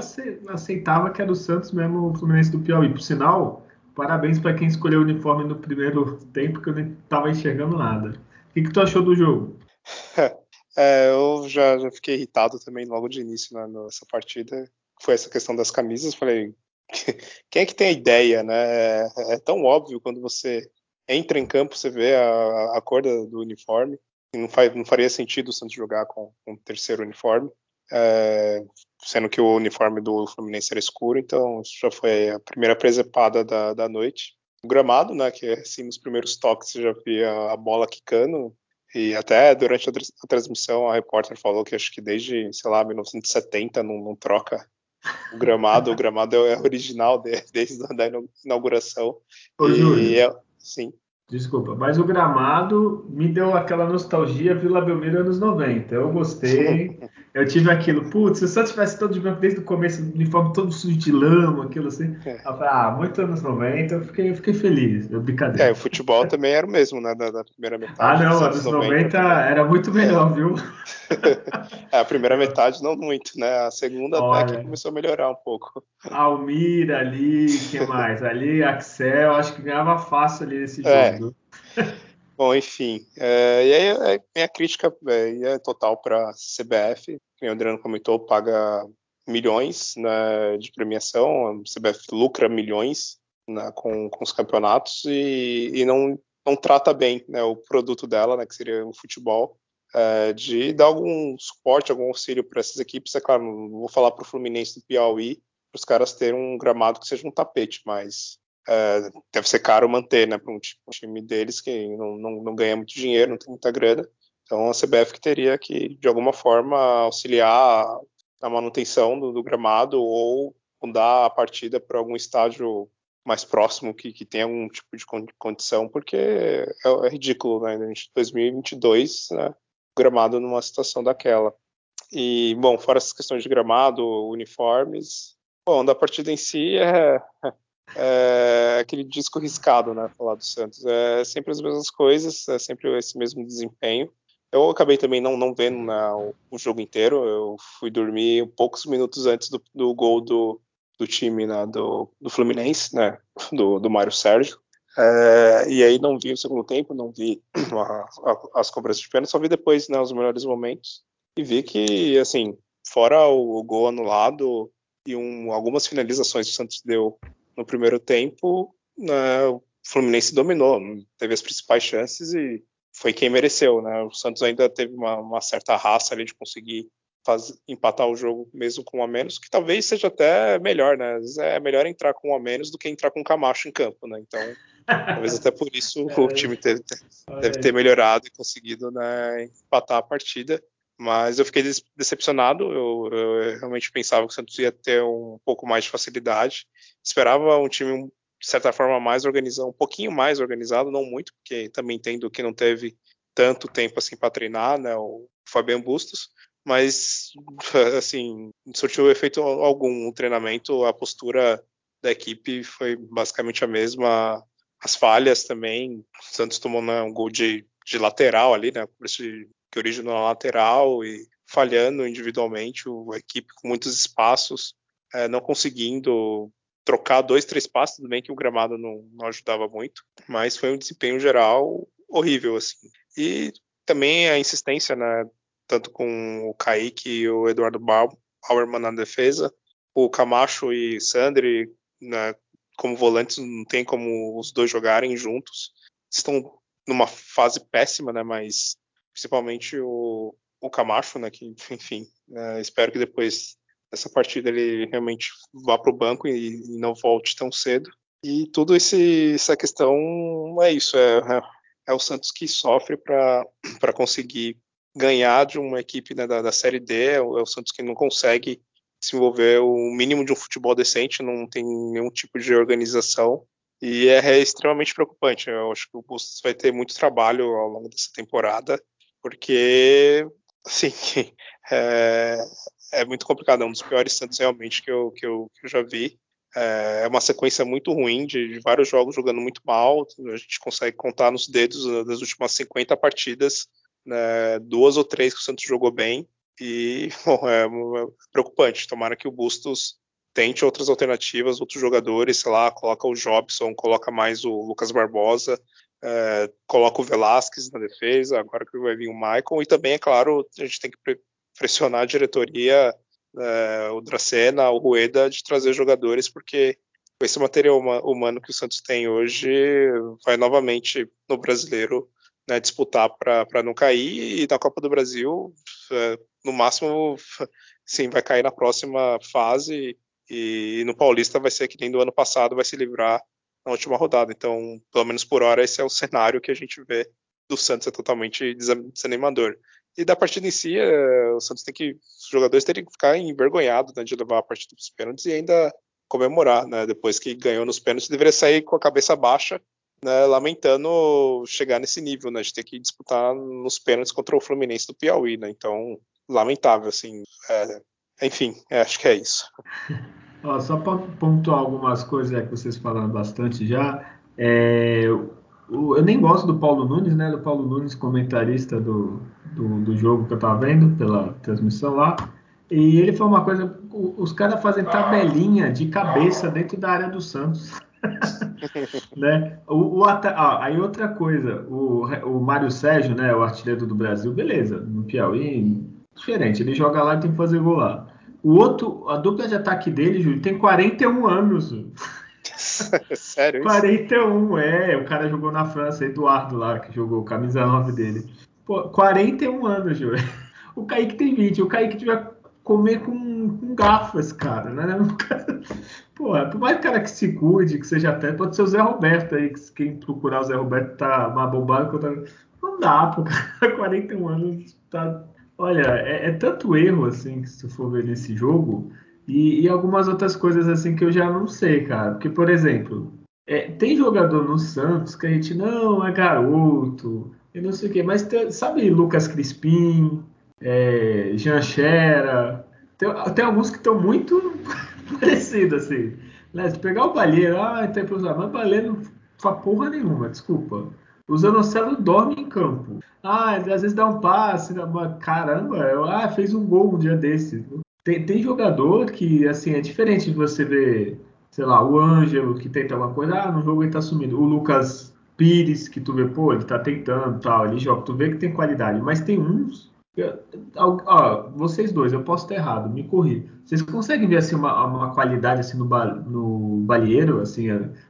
aceitava que era o Santos mesmo, o Fluminense do Piauí. Por sinal, parabéns para quem escolheu o uniforme no primeiro tempo, que eu nem estava enxergando nada. O que, que tu achou do jogo? É, eu já, já fiquei irritado também logo de início né, nessa partida. Foi essa questão das camisas. Falei, quem é que tem a ideia, né? É, é tão óbvio quando você entra em campo, você vê a, a cor do uniforme. Não, faz, não, faria sentido o Santos jogar com, com um terceiro uniforme, é, sendo que o uniforme do Fluminense era escuro, então já foi a primeira presepada da, da noite. O gramado, né, que assim, nos primeiros toques você já via a bola quicando, e até durante a, transmissão a repórter falou que acho que desde, sei lá, 1970 não, não troca o gramado, o gramado é original de, desde a inauguração. Ô, e Júlio, é, sim. Desculpa, mas o gramado me deu aquela nostalgia Vila Belmiro anos 90. Eu gostei. Eu tive aquilo, putz, se o Santos tivesse todo de branco desde o começo, o uniforme todo sujo de lama, aquilo assim. É. Eu falei, ah, muito anos 90, eu fiquei, eu fiquei feliz. Eu brincadeira. É, o futebol também era o mesmo, né? Da, da primeira metade. Ah, não, anos 90, 90 era muito melhor, viu? é, a primeira metade não muito, né? A segunda Olha, até que começou a melhorar um pouco. Almir ali, que mais? Ali, Axel, acho que ganhava fácil ali nesse é. jogo. Bom, enfim. É, e aí, é, minha crítica é, é total para a CBF. Como o Adriano comentou, paga milhões né, de premiação, a CBF lucra milhões né, com, com os campeonatos e, e não, não trata bem né, o produto dela, né, que seria o futebol, é, de dar algum suporte, algum auxílio para essas equipes. É claro, não vou falar para o Fluminense do Piauí, para os caras terem um gramado que seja um tapete, mas é, deve ser caro manter, né, para um, time deles que não, não, não, ganha muito dinheiro, não tem muita grana. Então a CBF que teria que, de alguma forma, auxiliar na manutenção do, do gramado ou mudar a partida para algum estádio mais próximo que, que tenha algum tipo de condição, porque é, é ridículo, né? Em 2022, né? Gramado numa situação daquela. E, bom, fora essas questões de gramado, uniformes, bom, da partida em si é, é aquele disco riscado, né? Falar do Santos. É sempre as mesmas coisas, é sempre esse mesmo desempenho. Eu acabei também não, não vendo né, o, o, jogo inteiro. Eu fui dormir poucos minutos antes do, do gol do, do time né, do, do Fluminense, né? Do, do Mário Sérgio. É, e aí não vi o segundo tempo, não vi a, a, as cobranças de pênalti, só vi depois né, os melhores momentos e vi que, assim, fora o, o gol anulado e um, algumas finalizações que o Santos deu no primeiro tempo, né, o Fluminense dominou, teve as principais chances e foi quem mereceu, né? O Santos ainda teve uma, uma certa raça ali de conseguir fazer, empatar o jogo mesmo com um a menos, que talvez seja até melhor, né? Às vezes é melhor entrar com um a menos do que entrar com um Camacho em campo, né? Então, talvez até por isso o time teve, deve ter melhorado e conseguido né, empatar a partida. Mas eu fiquei decepcionado. Eu, eu, realmente pensava que o Santos ia ter um pouco mais de facilidade. Esperava um time, de certa forma, mais organizado, um pouquinho mais organizado, não muito, porque também entendo que não teve tanto tempo assim para treinar, né? O Fabiano Bustos. Mas, assim, surtiu efeito algum. O treinamento, a postura da equipe foi basicamente a mesma. As falhas também. O Santos tomou né, um gol de, de lateral ali, né? Que originou na lateral e falhando individualmente, a equipe com muitos espaços, é, não conseguindo trocar dois, três passos, tudo bem que o gramado não, não, ajudava muito, mas foi um desempenho geral horrível, assim. E também a insistência, né, tanto com o Kaique e o Eduardo Bauerman na defesa, o Camacho e Sandri, né, como volantes, não tem como os dois jogarem juntos. Estão numa fase péssima, né, mas principalmente o, o Camacho, né, que, enfim, é, espero que depois dessa partida ele realmente vá para o banco e, e, não volte tão cedo. E tudo esse, essa questão é isso, é, é, é o Santos que sofre para conseguir ganhar de uma equipe né, da, da, Série D, é o, é o Santos que não consegue desenvolver o mínimo de um futebol decente, não tem nenhum tipo de organização. E é, é extremamente preocupante. Eu acho que o Bustos vai ter muito trabalho ao longo dessa temporada, porque, assim, é, é muito complicado. É um dos piores Santos realmente que eu, que eu, que eu já vi. É, é uma sequência muito ruim de, de, vários jogos jogando muito mal. A gente consegue contar nos dedos das últimas 50 partidas, né, duas ou três que o Santos jogou bem. E bom, é, é preocupante. Tomara que o Bustos tente outras alternativas, outros jogadores, sei lá, coloca o Jobson, coloca mais o Lucas Barbosa, é, coloca o Velasquez na defesa, agora que vai vir o Michael, e também, é claro, a gente tem que pressionar a diretoria, é, o Dracena, o Rueda, de trazer jogadores, porque com esse material humano que o Santos tem hoje, vai novamente no brasileiro né, disputar para não cair, e na Copa do Brasil, é, no máximo, sim, vai cair na próxima fase, e no Paulista vai ser que nem do ano passado, vai se livrar na última rodada. Então, pelo menos por hora, esse é o cenário que a gente vê do Santos, é totalmente desanimador. E da partida em si, é, o Santos tem que. Os jogadores teriam que ficar envergonhados né, de levar a partida para os pênaltis e ainda comemorar, né? Depois que ganhou nos pênaltis, deveria sair com a cabeça baixa, né, lamentando chegar nesse nível, né? De ter que disputar nos pênaltis contra o Fluminense do Piauí, né? Então, lamentável, assim. É, enfim, é, acho que é isso. Ó, só para pontuar algumas coisas que vocês falaram bastante já. É, eu nem gosto do Paulo Nunes, né? Do Paulo Nunes, comentarista do, do, do jogo que eu estava vendo pela transmissão lá. E ele falou uma coisa: os caras fazem tabelinha de cabeça dentro da área do Santos. né? O, o ah, aí outra coisa, o, o Mário Sérgio, né, o artilheiro do Brasil, beleza, no Piauí, diferente, ele joga lá e tem que fazer gol lá. O outro, a dupla de ataque dele, Júlio, tem 41 anos. Sério? 41, é. O cara jogou na França, Eduardo lá, que jogou camisa 9 dele. Pô, 41 anos, Júlio. O Kaique tem 20. O Kaique tiver comer com, com garfas, cara, né? Porra, por mais cara que se cuide, que seja até, pode ser o Zé Roberto aí, que quem procurar o Zé Roberto tá mais bombado que eu Não dá, pô, cara, 41 anos tá Olha, é, é, tanto erro assim que se for ver nesse jogo e, e, algumas outras coisas assim que eu já não sei, cara. Porque, por exemplo, é, tem jogador no Santos que a gente não é garoto e não sei o quê, mas tem, sabe Lucas Crispim, é, Jean Xera, tem, tem alguns que estão muito parecidos assim. Né? Se pegar o Balheiro, ah, tem usar, mas o Balheiro não faz porra nenhuma, desculpa. O Zanocelo dorme em campo. Ah, às vezes dá um passe, caramba, ah, fez um gol um dia desse. Tem, tem jogador que, assim, é diferente de você ver, sei lá, o Ângelo que tenta alguma coisa, ah, no jogo ele tá sumindo. O Lucas Pires, que tu vê, pô, ele tá tentando tal, ele joga, tu vê que tem qualidade. Mas tem uns Ó, vocês dois, eu posso estar errado, me corri. Vocês conseguem ver assim uma, uma qualidade assim no, no balieiro, assim,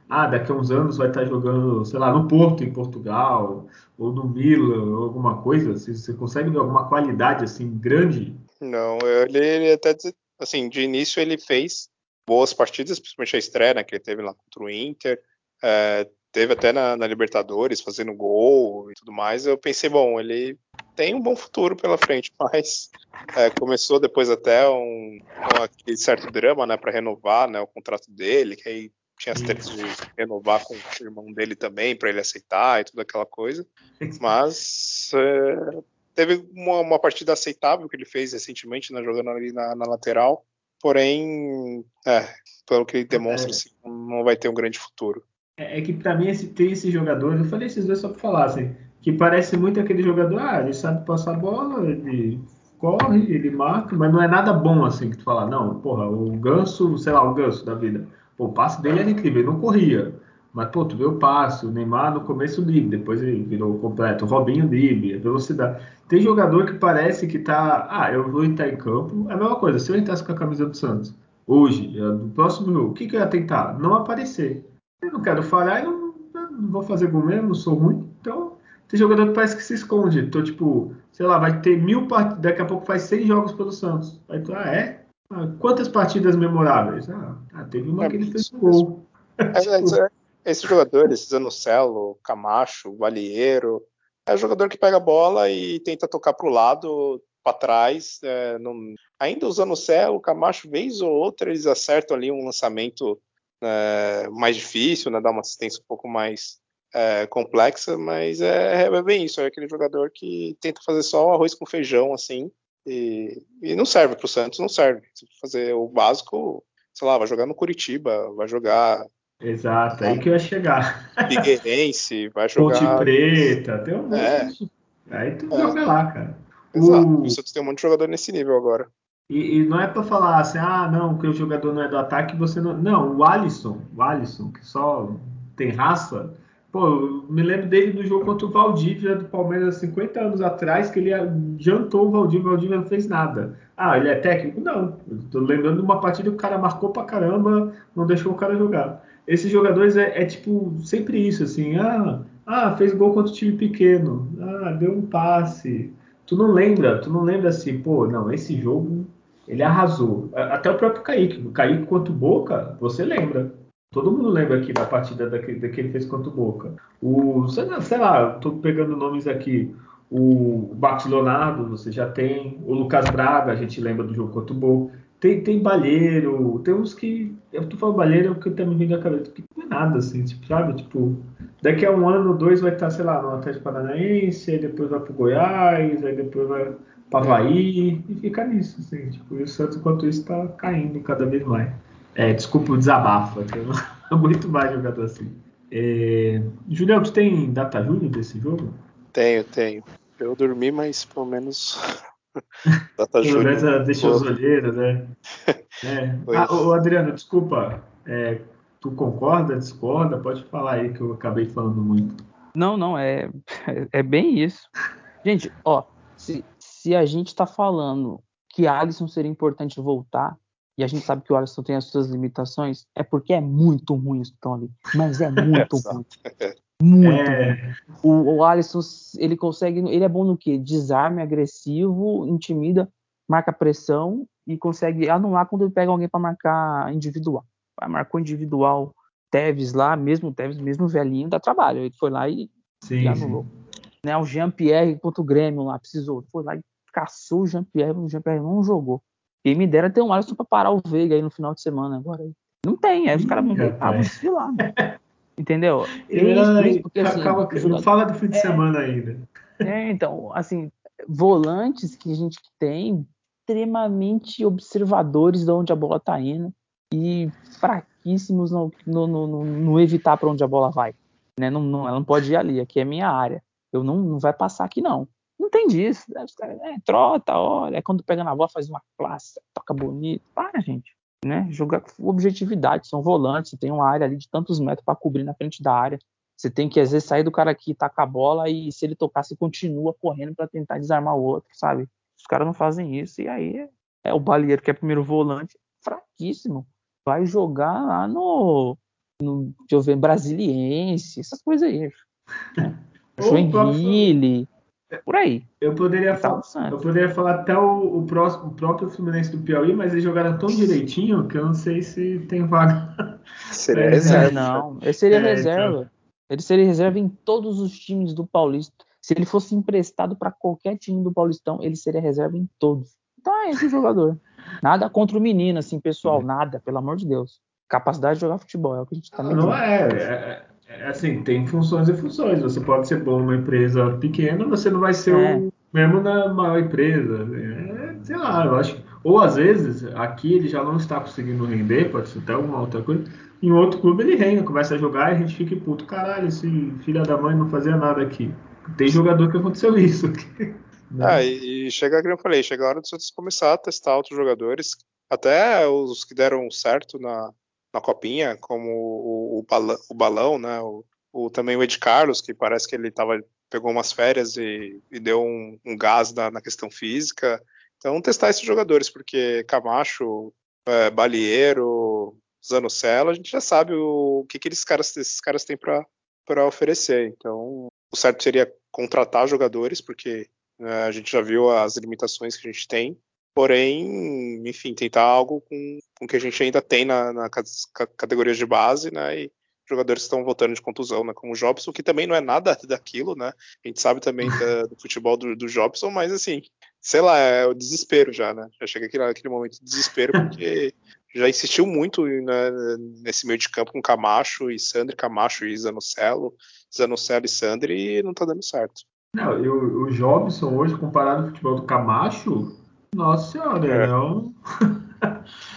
ah, daqui a uns anos vai estar jogando, sei lá, no Porto em Portugal ou no Milan, alguma coisa? Você, você consegue ver alguma qualidade assim grande? Não, ele, ele até assim, de início ele fez boas partidas, principalmente a estreia, né, que ele teve lá contra o Inter. É, teve até na, na, Libertadores fazendo gol e tudo mais. Eu pensei, bom, ele tem um bom futuro pela frente, mas é, começou depois até um, um aquele certo drama, né, para renovar, né, o contrato dele, que aí tinha as três de renovar com o irmão dele também para ele aceitar e toda aquela coisa. Mas é, teve uma, uma, partida aceitável que ele fez recentemente, né, jogando ali na, na lateral. Porém, é, pelo que ele demonstra, é. assim, não vai ter um grande futuro. É, é que para mim esse, tem esses jogadores, eu falei esses dois só para falar, assim, que parece muito aquele jogador, ah, ele sabe passar bola, ele corre, ele marca, mas não é nada bom assim que tu fala, não, porra, o ganso, sei lá, o ganso da vida, pô, o passe dele era incrível, ele não corria, mas pô, tu vê o passe, o Neymar no começo livre, depois ele virou completo, o Robinho livre, a velocidade. Tem jogador que parece que tá, ah, eu vou entrar em campo, é a mesma coisa, se eu entrasse com a camisa do Santos, hoje, no próximo jogo, o que, que eu ia tentar? Não aparecer eu não quero falhar, eu não, não vou fazer gol mesmo, não sou ruim. Então, tem jogador que parece que se esconde. Então, tipo, sei lá, vai ter mil partidas, daqui a pouco faz 100 jogos pelo Santos. Aí tu, ah, é? Ah, quantas partidas memoráveis? Ah, ah teve uma é, que ele fez um gol. É, tipo... é, esses jogadores, Zanocelo, Camacho, Valieiro, é jogador que pega a bola e tenta tocar para o lado, para trás. É, não... Ainda usando o Celo, o Camacho, vez ou outra, eles acertam ali um lançamento é, mais difícil, né? Dar uma assistência um pouco mais é, complexa, mas é, é, bem isso, é aquele jogador que tenta fazer só arroz com feijão, assim, e, e não serve para o Santos, não serve. Se fazer o básico, sei lá, vai jogar no Curitiba, vai jogar. Exato, aí que eu ia chegar. Figueirense, vai jogar. Ponte Preta, tem um É. Aí tu É. joga lá, cara. Exato. O- O Santos tem um monte de jogador nesse nível agora. E, e não é pra falar assim, ah, não, que o jogador não é do ataque, você não. Não, o Alisson, o Alisson, que só tem raça. Pô, eu me lembro dele no jogo contra o Valdívia do Palmeiras há 50 anos atrás, que ele jantou o Valdívia, o Valdívia não fez nada. Ah, ele é técnico? Não. Tô lembrando de uma partida que o cara marcou pra caramba, não deixou o cara jogar. Esses jogadores é, é tipo sempre isso, assim, ah, ah, fez gol contra o time pequeno, ah, deu um passe. Tu não lembra, tu não lembra assim, pô, não, esse jogo ele arrasou. Até o próprio Kaique. O Kaique contra o Boca, você lembra. Todo mundo lembra aqui da partida daquele, da que ele fez contra o Boca. O, sei lá, tô pegando nomes aqui. O Marcos Leonardo, você já tem. O Lucas Braga, a gente lembra do jogo contra o Boca. Tem, tem Balheiro, tem uns que. Eu tô falando Balheiro é o que me vindo na cabeça. Que não é nada, assim, tipo, sabe? Tipo, daqui a um ano, dois vai estar, sei lá, no Atlético Paranaense, aí depois vai pro Goiás, aí depois vai para Havaí e fica nisso, assim, tipo, e o Santos enquanto isso está caindo cada vez mais. É, desculpa o desabafo, é que eu não aguento mais jogador assim. É... Julião, tu tem data júnior desse jogo? Tenho, tenho. Eu dormi, mas pelo menos. Data Pelo Júnior. menos deixa os olheiras, né? É. Ah, ô, Adriano, desculpa, é, tu concorda, discorda? Pode falar aí que eu acabei falando muito. Não, não, é, é bem isso. Gente, ó, se, se a gente tá falando que Alisson seria importante voltar, e a gente sabe que o Alisson tem as suas limitações, é porque é muito ruim isso que estão ali. Mas é muito ruim. Muito ruim. É, O, o Alisson, ele consegue. Ele é bom no quê? Desarme, agressivo, intimida, marca pressão e consegue anular quando ele pega alguém para marcar individual. Marcou individual. Teves lá, mesmo o Teves, mesmo velhinho, dá trabalho. Ele foi lá e, e sim, anulou. sim. Né, o Jean-Pierre contra o Grêmio lá, precisou. Foi lá e caçou o Jean-Pierre, o Jean-Pierre não jogou. E me dera ter um Alisson para parar o Veiga aí no final de semana agora. Não tem, aí os caras vão rapaz. desfilar. né? Entendeu? É Ele isso, porque assim, calma, não fala do fim de É. semana ainda. é, então, assim, volantes que a gente tem extremamente observadores de onde a bola tá indo e fraquíssimos no, no, no- no- no evitar para onde a bola vai. Né? Não, não, ela não pode ir ali, aqui é minha área. Eu não, não vai passar aqui, não. Não tem disso. Os caras, é, trota, olha, é quando pega na bola, faz uma classe, toca bonito. Para, gente. Né? Jogar com objetividade, são volantes, tem uma área ali de tantos metros para cobrir na frente da área. Você tem que, às vezes, sair do cara aqui, tacar a bola e se ele tocar, você continua correndo para tentar desarmar o outro, sabe? Os caras não fazem isso e aí é, é o Balieiro, que é primeiro volante, fraquíssimo. Vai jogar lá no, no deixa eu ver, Brasiliense, essas coisas aí. Né? O próprio- Joinville, por aí. Eu poderia, Tá falar, eu poderia falar até o, o próximo, o próprio Fluminense do Piauí, mas eles jogaram tão direitinho que eu não sei se tem vaga. Seria É, reserva. Não, ele seria É, reserva. Ele seria reserva em todos os times do Paulista. Se ele fosse emprestado para qualquer time do Paulistão, ele seria reserva em todos. Então é esse o jogador. Nada contra o menino, assim, pessoal, nada, pelo amor de Deus. Capacidade de jogar futebol, é o que a gente tá medindo. Não é, é, é assim, tem funções e funções. Você pode ser bom numa empresa pequena, você não vai ser É. o mesmo na maior empresa. É, sei lá, eu acho. Ou às vezes, aqui ele já não está conseguindo render, pode ser até alguma outra coisa. Em outro clube ele rende, começa a jogar e a gente fica puto. Caralho, esse filho da mãe não fazia nada aqui. Tem jogador que aconteceu isso. Né? Ah, e, e chega, como eu falei, chega a hora do Santos começar a testar outros jogadores, até os que deram certo na, na copinha, como o, o, Bala- o Balão, né? O, o- também o Ed Carlos, que parece que ele tava, pegou umas férias e, e deu um, um gás na, na questão física. Então, testar esses jogadores, porque Camacho, é, Balieiro, Zanocelo, a gente já sabe o, que, que eles caras, esses caras têm para oferecer. Então, o certo seria contratar jogadores, porque né, a gente já viu as limitações que a gente tem, porém, enfim, tentar algo com, com que a gente ainda tem na, na categorias de base, né? E jogadores estão voltando de contusão, né? Como o Jobson, que também não é nada daquilo, né? A gente sabe também da- do futebol do, do Jobson, mas assim, sei lá, é o desespero já, né? Já chega aquele momento de desespero, porque já insistiu muito né, nesse meio de campo com Camacho e Sandri, Camacho e Zanocelo, Zanocelo e Sandri, e não tá dando certo. Não, e o, o Jobson hoje, comparado ao futebol do Camacho, nossa senhora, é,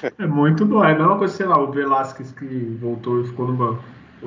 é é muito bom. É a mesma coisa, sei lá, o Velasquez que voltou e ficou no banco.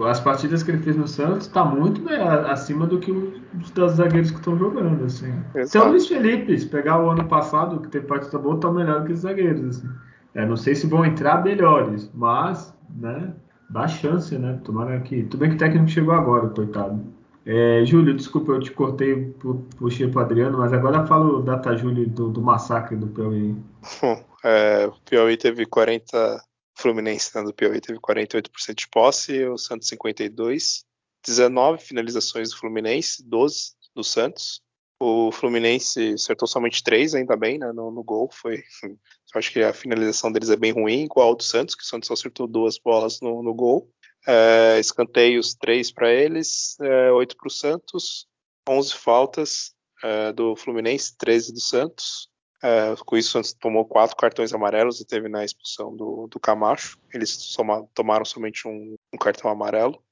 As partidas que ele fez no Santos tá muito né, acima do que os das zagueiros que estão jogando, assim. Se é o Luiz Felipe, se pegar o ano passado, que teve partida boa, tá melhor que os zagueiros, assim. É, não sei se vão entrar melhores, mas, né, dá chance, né? Tomara que. Tudo bem que o técnico chegou agora, coitado. É, Júlio, desculpa, eu te cortei, puxei pro Adriano, mas agora falo o data Júlio do, do massacre do Piauí. Bom, é, o Piauí teve 40. Fluminense né, do Piauí teve 48% de posse, o Santos 52%. 19 finalizações do Fluminense, 12 do Santos. O Fluminense acertou somente três, ainda bem, né, no, no gol. Foi, acho que a finalização deles é bem ruim, igual ao do Santos, que o Santos acertou duas bolas no, no gol. É, escanteios três para eles, é, oito para o Santos, 11 faltas é, do Fluminense, 13 do Santos. É, com isso, o Santos tomou quatro cartões amarelos e teve na expulsão do, do Camacho. Eles soma, tomaram somente um, um cartão amarelo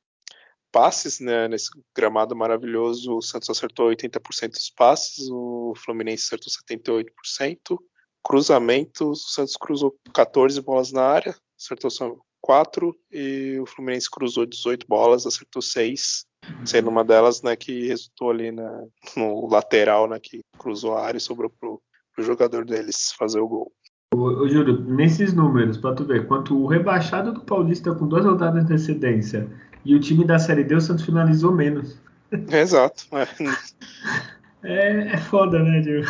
passes, né, nesse gramado maravilhoso, o Santos acertou 80% dos passes, o Fluminense acertou 78%. Cruzamentos, o Santos cruzou 14 bolas na área, acertou 4 e o Fluminense cruzou 18 bolas, acertou 6, sendo uma delas, né, que resultou ali na, no lateral, né, que cruzou a área e sobrou pro, pro jogador deles fazer o gol. Ô, Júlio, nesses números, para tu ver, quanto o rebaixado do Paulista com duas rodadas de antecedência e o time da Série D, o Santos finalizou menos. Exato. É, é, é foda, né, Diego?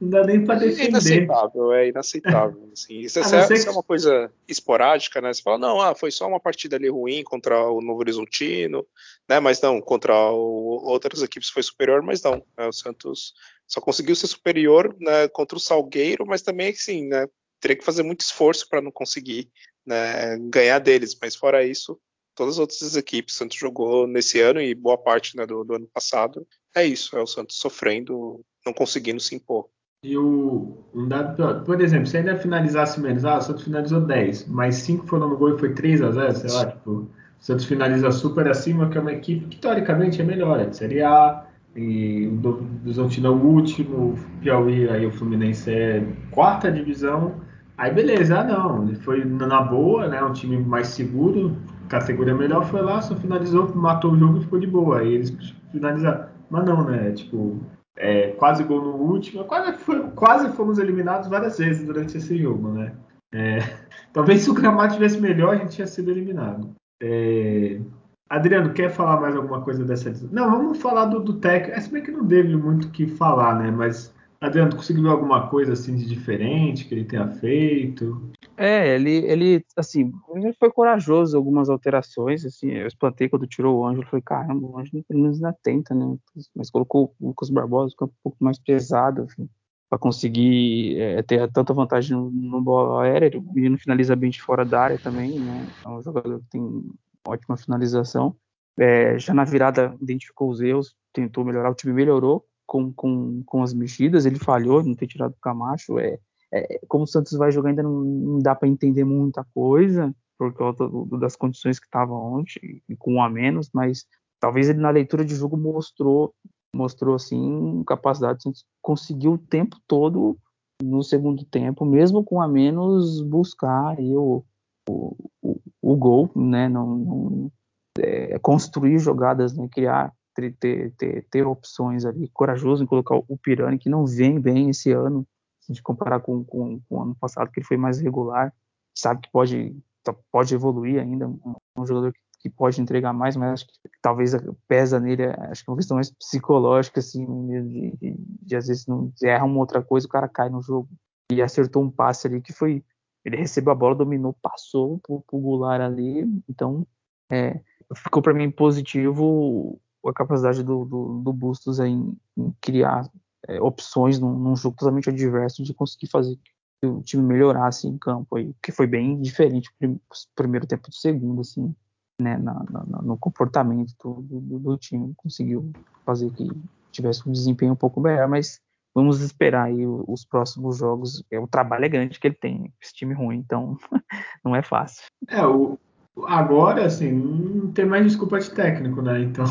Não dá nem para defender. É inaceitável, é inaceitável. Assim. Isso, é, isso que... é uma coisa esporádica, né? Você fala, não, ah, foi só uma partida ali ruim contra o Novo Horizontino, né? Mas não, contra o, outras equipes foi superior, mas não. Né? O Santos só conseguiu ser superior né, contra o Salgueiro, mas também, assim, né? Teria que fazer muito esforço para não conseguir né, ganhar deles. Mas fora isso, todas as outras equipes, o Santos jogou nesse ano e boa parte né, do, do, ano passado. É isso, é o Santos sofrendo, não conseguindo se impor. E o um dado, por exemplo, se ainda finalizasse menos, ah, o Santos finalizou 10, mas 5 foram no gol e foi 3 a 0, sei lá, tipo, o Santos finaliza super acima, que é uma equipe que teoricamente é melhor, é de Série A, e o do é o último, o Piauí, aí o Fluminense é quarta divisão, aí beleza, ah não, ele foi na boa, né, um time mais seguro, categoria melhor, foi lá, só finalizou, matou o jogo e ficou de boa. Aí eles finalizaram. Mas não, né? Tipo, é, quase gol no último. Quase, foi, quase fomos eliminados várias vezes durante esse jogo, né? É, talvez se o gramado tivesse melhor, a gente tinha sido eliminado. É, Adriano, quer falar mais alguma coisa dessa? Não, vamos falar do, do técnico. É, se bem que não teve muito o que falar, né? Mas, Adriano, conseguiu alguma coisa assim de diferente que ele tenha feito? É, ele, ele, assim, ele foi corajoso algumas alterações, assim, eu espantei quando tirou o Ângelo, falei, caramba, o Ângelo pelo menos ainda tenta, né, mas colocou o Lucas Barbosa um pouco mais pesado, assim, para conseguir é, ter tanta vantagem no, no bola aérea, o menino finaliza bem de fora da área também, né, é um jogador que tem ótima finalização, é, já na virada identificou os erros, tentou melhorar, o time melhorou com, com, com as mexidas, ele falhou, não ter tirado o Camacho, é, é, como o Santos vai jogar ainda não, não dá para entender muita coisa por causa das condições que estava ontem e com um a menos, mas talvez ele na leitura de jogo mostrou mostrou assim capacidade de conseguir o tempo todo no segundo tempo, mesmo com a menos buscar aí o, o, o, o gol, né? Não, não é, construir jogadas, né? Criar ter, ter, ter opções ali, corajoso em colocar o Pirani que não vem bem esse ano, gente comparar com, com, com, o ano passado, que ele foi mais regular, sabe que pode, tá, pode evoluir ainda, um, jogador que, que, pode entregar mais, mas acho que talvez pesa nele, acho que é uma questão mais psicológica, assim, de, de, de às vezes não erra uma outra coisa, o cara cai no jogo. E acertou um passe ali que foi. Ele recebeu a bola, dominou, passou pro, pro Goulart ali, então é, ficou para mim positivo a capacidade do, do, do Bustos em, em criar é, opções num, num, jogo totalmente adverso de conseguir fazer que o time melhorasse em campo aí, que foi bem diferente o primeiro tempo do segundo, assim, né, na, na, no comportamento do, do, do, time, conseguiu fazer que tivesse um desempenho um pouco melhor, mas vamos esperar aí os próximos jogos. É, o trabalho é grande que ele tem, esse time ruim, então não é fácil. É, o, agora, assim, não tem mais desculpa de técnico, né? Então,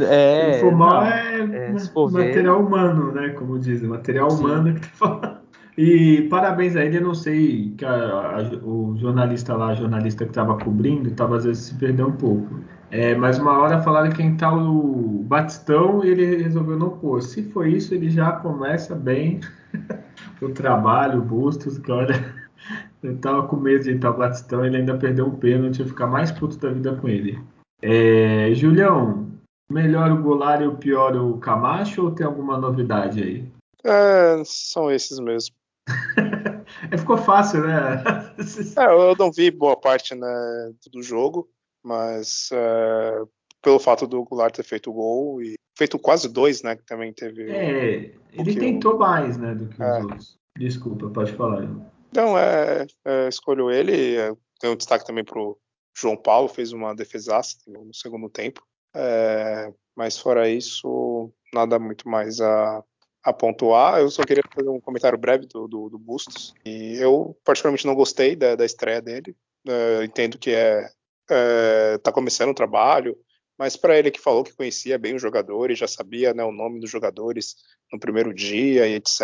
é, se for mal, é, é material humano, né? Como dizem, material Sim. humano que tá falando. E parabéns a ele, eu não sei que a, a, o jornalista lá, a jornalista que estava cobrindo, estava às vezes se perdeu um pouco. É, mas uma hora falaram que quem tá o Batistão e ele resolveu não pôr. Se for isso, ele já começa bem o trabalho, o Bustos, que olha, eu tava com medo de entrar o Batistão, ele ainda perdeu um pênalti, eu ficar mais puto da vida com ele. É, Julião, melhor o Goulart e o pior o Camacho ou tem alguma novidade aí? É, são esses mesmo. é, ficou fácil, né? é, eu não vi boa parte né, do jogo mas é, pelo fato do Goulart ter feito o gol e feito quase dois, né, que também teve. É, ele tentou mais, né, do que os é. outros. Desculpa, pode falar. Não, é, é escolho ele. É, tem um destaque também pro João Paulo, fez uma defesaça no segundo tempo. É, mas fora isso, nada muito mais a, a pontuar. Eu só queria fazer um comentário breve do, do, do Bustos. E eu particularmente não gostei da, da estreia dele. É, entendo que é é, começando o trabalho, mas para ele que falou que conhecia bem os jogadores, já sabia né, o nome dos jogadores no primeiro dia e etc.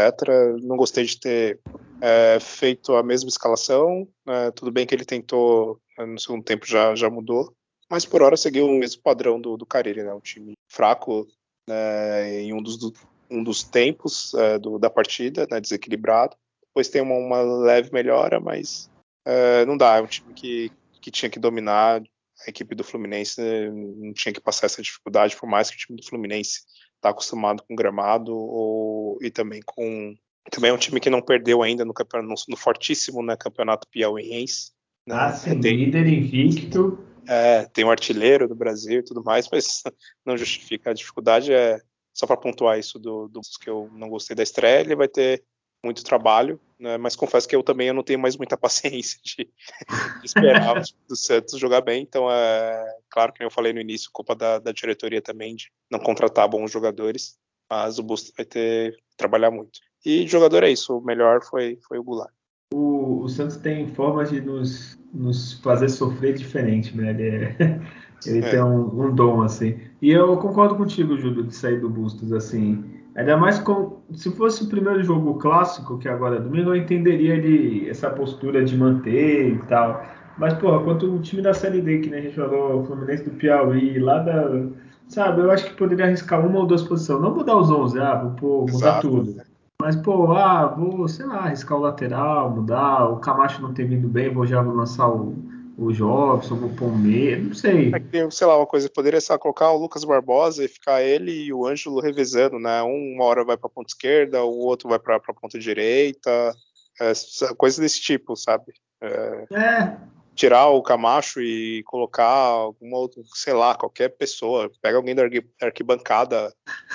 Não gostei de ter é, feito a mesma escalação. É, tudo bem que ele tentou né, no segundo tempo já, já mudou, mas por hora seguiu o mesmo padrão do, do Cariri, né, um time fraco né, em um dos, do, um dos tempos é, do, da partida, né, desequilibrado. Depois tem uma, uma leve melhora, mas é, não dá. É um time que que tinha que dominar a equipe do Fluminense não tinha que passar essa dificuldade, por mais que o time do Fluminense está acostumado com gramado ou, e também com também é um time que não perdeu ainda no, no, no fortíssimo né, campeonato piauiense. Né? Ah, sim, tem, líder invicto. É, tem um artilheiro do Brasil e tudo mais, mas não justifica a dificuldade. É só para pontuar isso do, do que eu não gostei da estreia, ele vai ter muito trabalho, né? mas confesso que eu também eu não tenho mais muita paciência de, de esperar o Santos jogar bem, então é claro que eu falei no início, culpa da, da, diretoria também de não contratar bons jogadores, mas o Busto vai ter que trabalhar muito. E jogador é isso, o melhor foi, foi o Goulart. O, o Santos tem formas de nos, nos fazer sofrer diferente, né? Ele, é, ele é. tem um, um, dom, assim. E eu concordo contigo, Júlio, de sair do Bustos, assim. Ainda mais com, se fosse o primeiro jogo clássico, que agora é domingo, eu entenderia ele, essa postura de manter e tal. Mas, porra, quanto o time da Série D, que né, a gente falou, o Fluminense do Piauí, lá da. Sabe, eu acho que poderia arriscar uma ou duas posições. Não mudar os 11, ah, vou pô, mudar Exato. tudo. Mas, pô, ah, vou, sei lá, arriscar o lateral, mudar. O Camacho não ter vindo bem, vou já lançar o, o Jobson, o meio, não sei. É que, sei lá, uma coisa, poderia ser colocar o Lucas Barbosa e ficar ele e o Ângelo revezando, né? Um, uma hora vai para a ponta esquerda, o outro vai para a ponta direita, é, coisa desse tipo, sabe? É, é. Tirar o Camacho e colocar alguma outra, sei lá, qualquer pessoa. Pega alguém da arquibancada,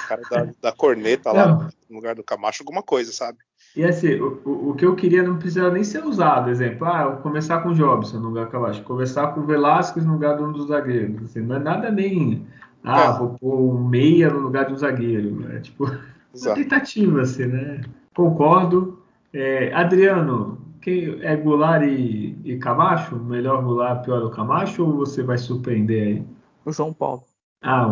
cara da, da corneta lá, no lugar do Camacho, alguma coisa, sabe? E assim, o, o que eu queria não precisava nem ser usado. Exemplo, ah, eu começar com o Jobson no lugar do Camacho, começar com o Velasquez no lugar de um dos zagueiros. Assim, não é nada nem, ah, é. vou pôr um meia no lugar de um zagueiro. É tipo, uma tentativa, assim, né? Concordo. É, Adriano, quem é Goulart e, e Camacho? Melhor Goulart, pior o Camacho? Ou você vai surpreender aí? O João Paulo. Ah,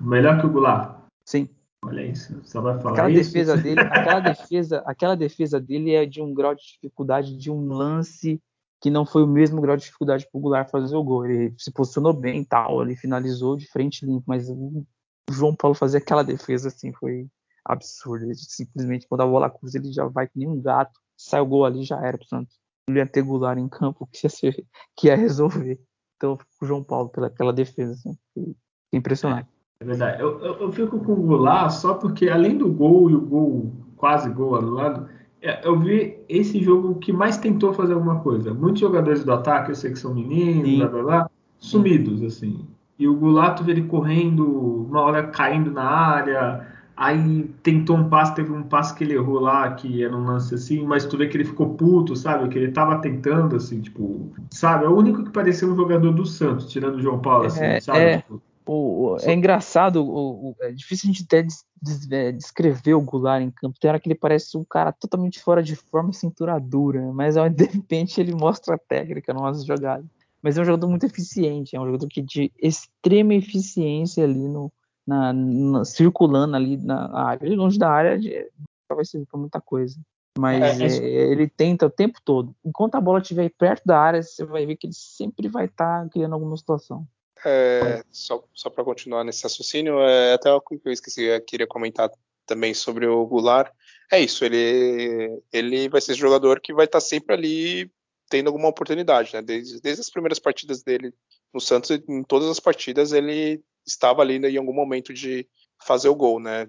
melhor que o Goulart? Sim. Olha isso, só vai falar aquela isso. defesa dele, aquela defesa, aquela defesa dele é de um grau de dificuldade de um lance que não foi o mesmo grau de dificuldade para o Goulart fazer o gol. Ele se posicionou bem e tal, ele finalizou de frente limpo, mas o João Paulo fazer aquela defesa assim foi absurdo. Ele, simplesmente quando a bola cruza ele já vai que nem um gato, sai o gol ali já era pro Santos. Não ia ter Goulart em campo que ia, ser, que ia resolver. Então o João Paulo pelaquela defesa assim, foi impressionante. É verdade. Eu, eu, eu, fico com o Goulart só porque, além do gol e o gol, quase gol anulado, é, eu vi esse jogo que mais tentou fazer alguma coisa. Muitos jogadores do ataque, eu sei que são meninos, Sim. blá blá blá, sumidos, assim. E o Goulart, tu vê ele correndo, uma hora caindo na área, aí tentou um passe, teve um passe que ele errou lá, que era um lance assim, mas tu vê que ele ficou puto, sabe? Que ele tava tentando, assim, tipo, sabe? É o único que parecia um jogador do Santos, tirando o João Paulo, assim, é, sabe? É. Tipo, O, o, é engraçado, o, é difícil a gente até des, des, é, descrever o Goulart em campo. Tem hora que ele parece um cara totalmente fora de forma e cintura dura, mas de repente ele mostra a técnica nas jogadas. Mas é um jogador muito eficiente, é um jogador que de extrema eficiência ali no, na, na, circulando ali na área, longe da área, de, vai servir para muita coisa. Mas é, é, ele tenta o tempo todo. Enquanto a bola estiver perto da área, você vai ver que ele sempre vai estar tá criando alguma situação. É, só só para continuar nesse raciocínio, é, até o que eu esqueci, eu queria comentar também sobre o Goulart. É isso, ele, ele vai ser jogador que vai estar tá sempre ali tendo alguma oportunidade, né? Desde, desde as primeiras partidas dele no Santos, em todas as partidas ele estava ali né, em algum momento de fazer o gol, né?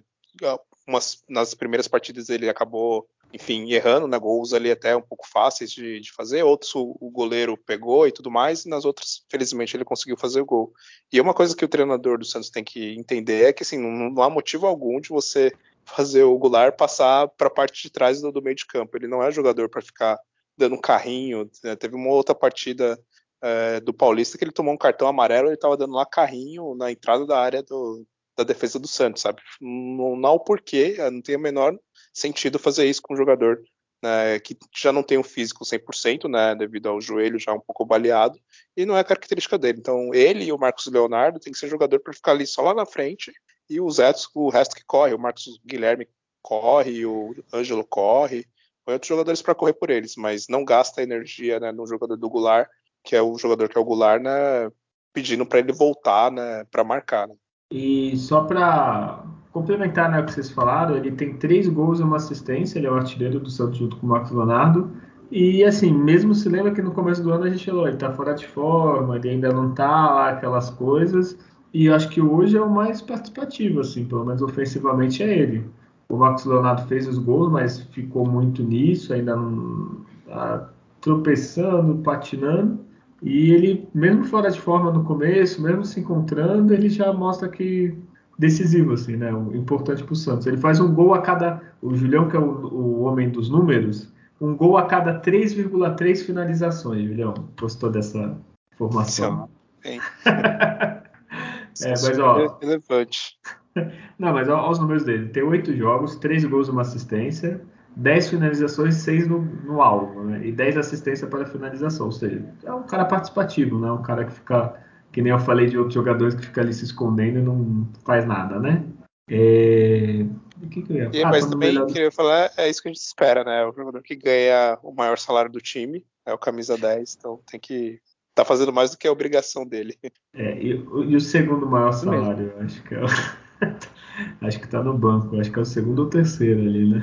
Umas, nas primeiras partidas ele acabou enfim, errando, né, gols ali até um pouco fáceis de, de fazer, outros o, o, goleiro pegou e tudo mais, e nas outras, felizmente, ele conseguiu fazer o gol. E uma coisa que o treinador do Santos tem que entender é que, assim, não, não há motivo algum de você fazer o Goulart passar para a parte de trás do, do, meio de campo. Ele não é jogador para ficar dando carrinho. Né? Teve uma outra partida é, do Paulista que ele tomou um cartão amarelo e estava dando lá carrinho na entrada da área do, da defesa do Santos, sabe? Não, não há o porquê, não tem a menor sentido fazer isso com um jogador né, que já não tem um físico 100%, né, devido ao joelho já um pouco baleado, e não é característica dele. Então, ele e o Marcos Leonardo tem que ser jogador para ficar ali só lá na frente, e os Edson, o resto que corre, o Marcos Guilherme corre, o Ângelo corre, põe outros jogadores para correr por eles, mas não gasta energia né, no jogador do Goulart, que é o jogador que é o Goulart, né, pedindo para ele voltar né, para marcar. Né. E só para complementar né, o que vocês falaram, ele tem três gols e uma assistência, ele é o artilheiro do Santos junto com o Marcos Leonardo. E assim, mesmo se lembra que no começo do ano a gente falou, ele tá fora de forma, ele ainda não tá lá, aquelas coisas. E acho que hoje é o mais participativo, assim, pelo menos ofensivamente é ele. O Marcos Leonardo fez os gols, mas ficou muito nisso, ainda não tá tropeçando, patinando. E ele, mesmo fora de forma no começo, mesmo se encontrando, ele já mostra que decisivo, assim, né? Importante para o Santos. Ele faz um gol a cada. O Julião, que é o, o homem dos números, um gol a cada 3,3 finalizações. Julião, gostou dessa informação? Sim. é, mas ó. É relevante. Não, mas olha os números dele. Tem oito jogos, três gols e uma assistência, 10 finalizações, 6 no, no alvo, né? E 10 assistências para finalização. Ou seja, é um cara participativo, né? Um cara que fica que nem eu falei de outros jogadores que ficam ali se escondendo e não faz nada, né? É... O que, que eu ia falar? Ah, mas também melhor... queria falar, é isso que a gente espera, né? O jogador que ganha o maior salário do time é o camisa 10, então tem que tá fazendo mais do que a obrigação dele. É, e, e o segundo maior salário, acho que é o... acho que tá no banco, acho que é o segundo ou terceiro ali, né?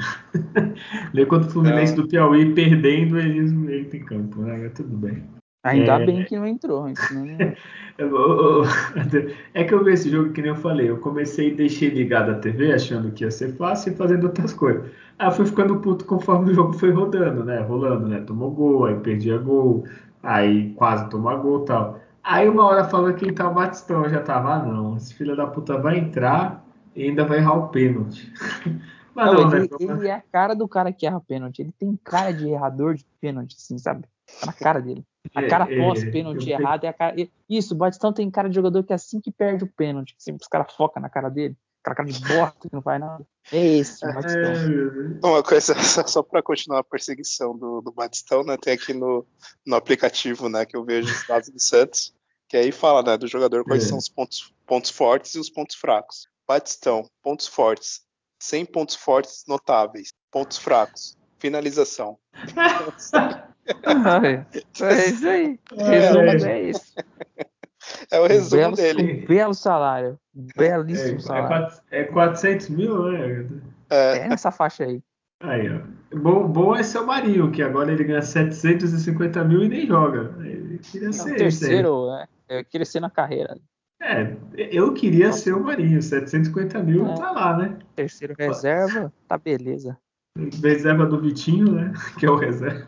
Lê quando o Fluminense do Piauí perdendo, eles entram em campo, né? Mas tudo bem. Ainda é... bem que não entrou. é que eu vi esse jogo que nem eu falei. Eu comecei e deixei ligado a TV achando que ia ser fácil e fazendo outras coisas. Aí eu fui ficando puto conforme o jogo foi rodando, né? Rolando, né? Tomou gol, aí perdia gol, aí quase tomou gol e tal. Aí uma hora falou que tá o Batistão, eu já tava, ah, não, esse filho da puta vai entrar e ainda vai errar o pênalti. Mas não, não ele, né? ele é a cara do cara que erra pênalti. Ele tem cara de errador de pênalti, assim, sabe? Tá na cara dele. A é, cara é, pós-pênalti é, errado é a cara. Isso, o Batistão tem cara de jogador que é assim que perde o pênalti, sempre os caras focam na cara dele. Aquela cara de bosta que não faz nada. É esse, o Batistão. É, uma coisa, só para continuar a perseguição do, do Batistão, né? Tem aqui no, no aplicativo, né, que eu vejo os dados do Santos, que aí fala, né, do jogador quais é. são os pontos, pontos fortes e os pontos fracos. Batistão, pontos fortes. 100 pontos fortes notáveis. Pontos fracos. Finalização. é isso aí. Resumo é, é isso. É o resumo belo, dele. Um belo salário. belíssimo é, salário. É, 400 mil, né? É. é nessa faixa aí. Aí, ó. Bom, bom é seu Marinho, que agora ele ganha 750 mil e nem joga. Ele queria Não, ser terceiro, é, eu queria ser na carreira. É, eu queria Nossa. ser o Marinho. 750 mil é. tá lá, né? Terceiro reserva, tá beleza. Reserva do Vitinho, né? Que é o reserva.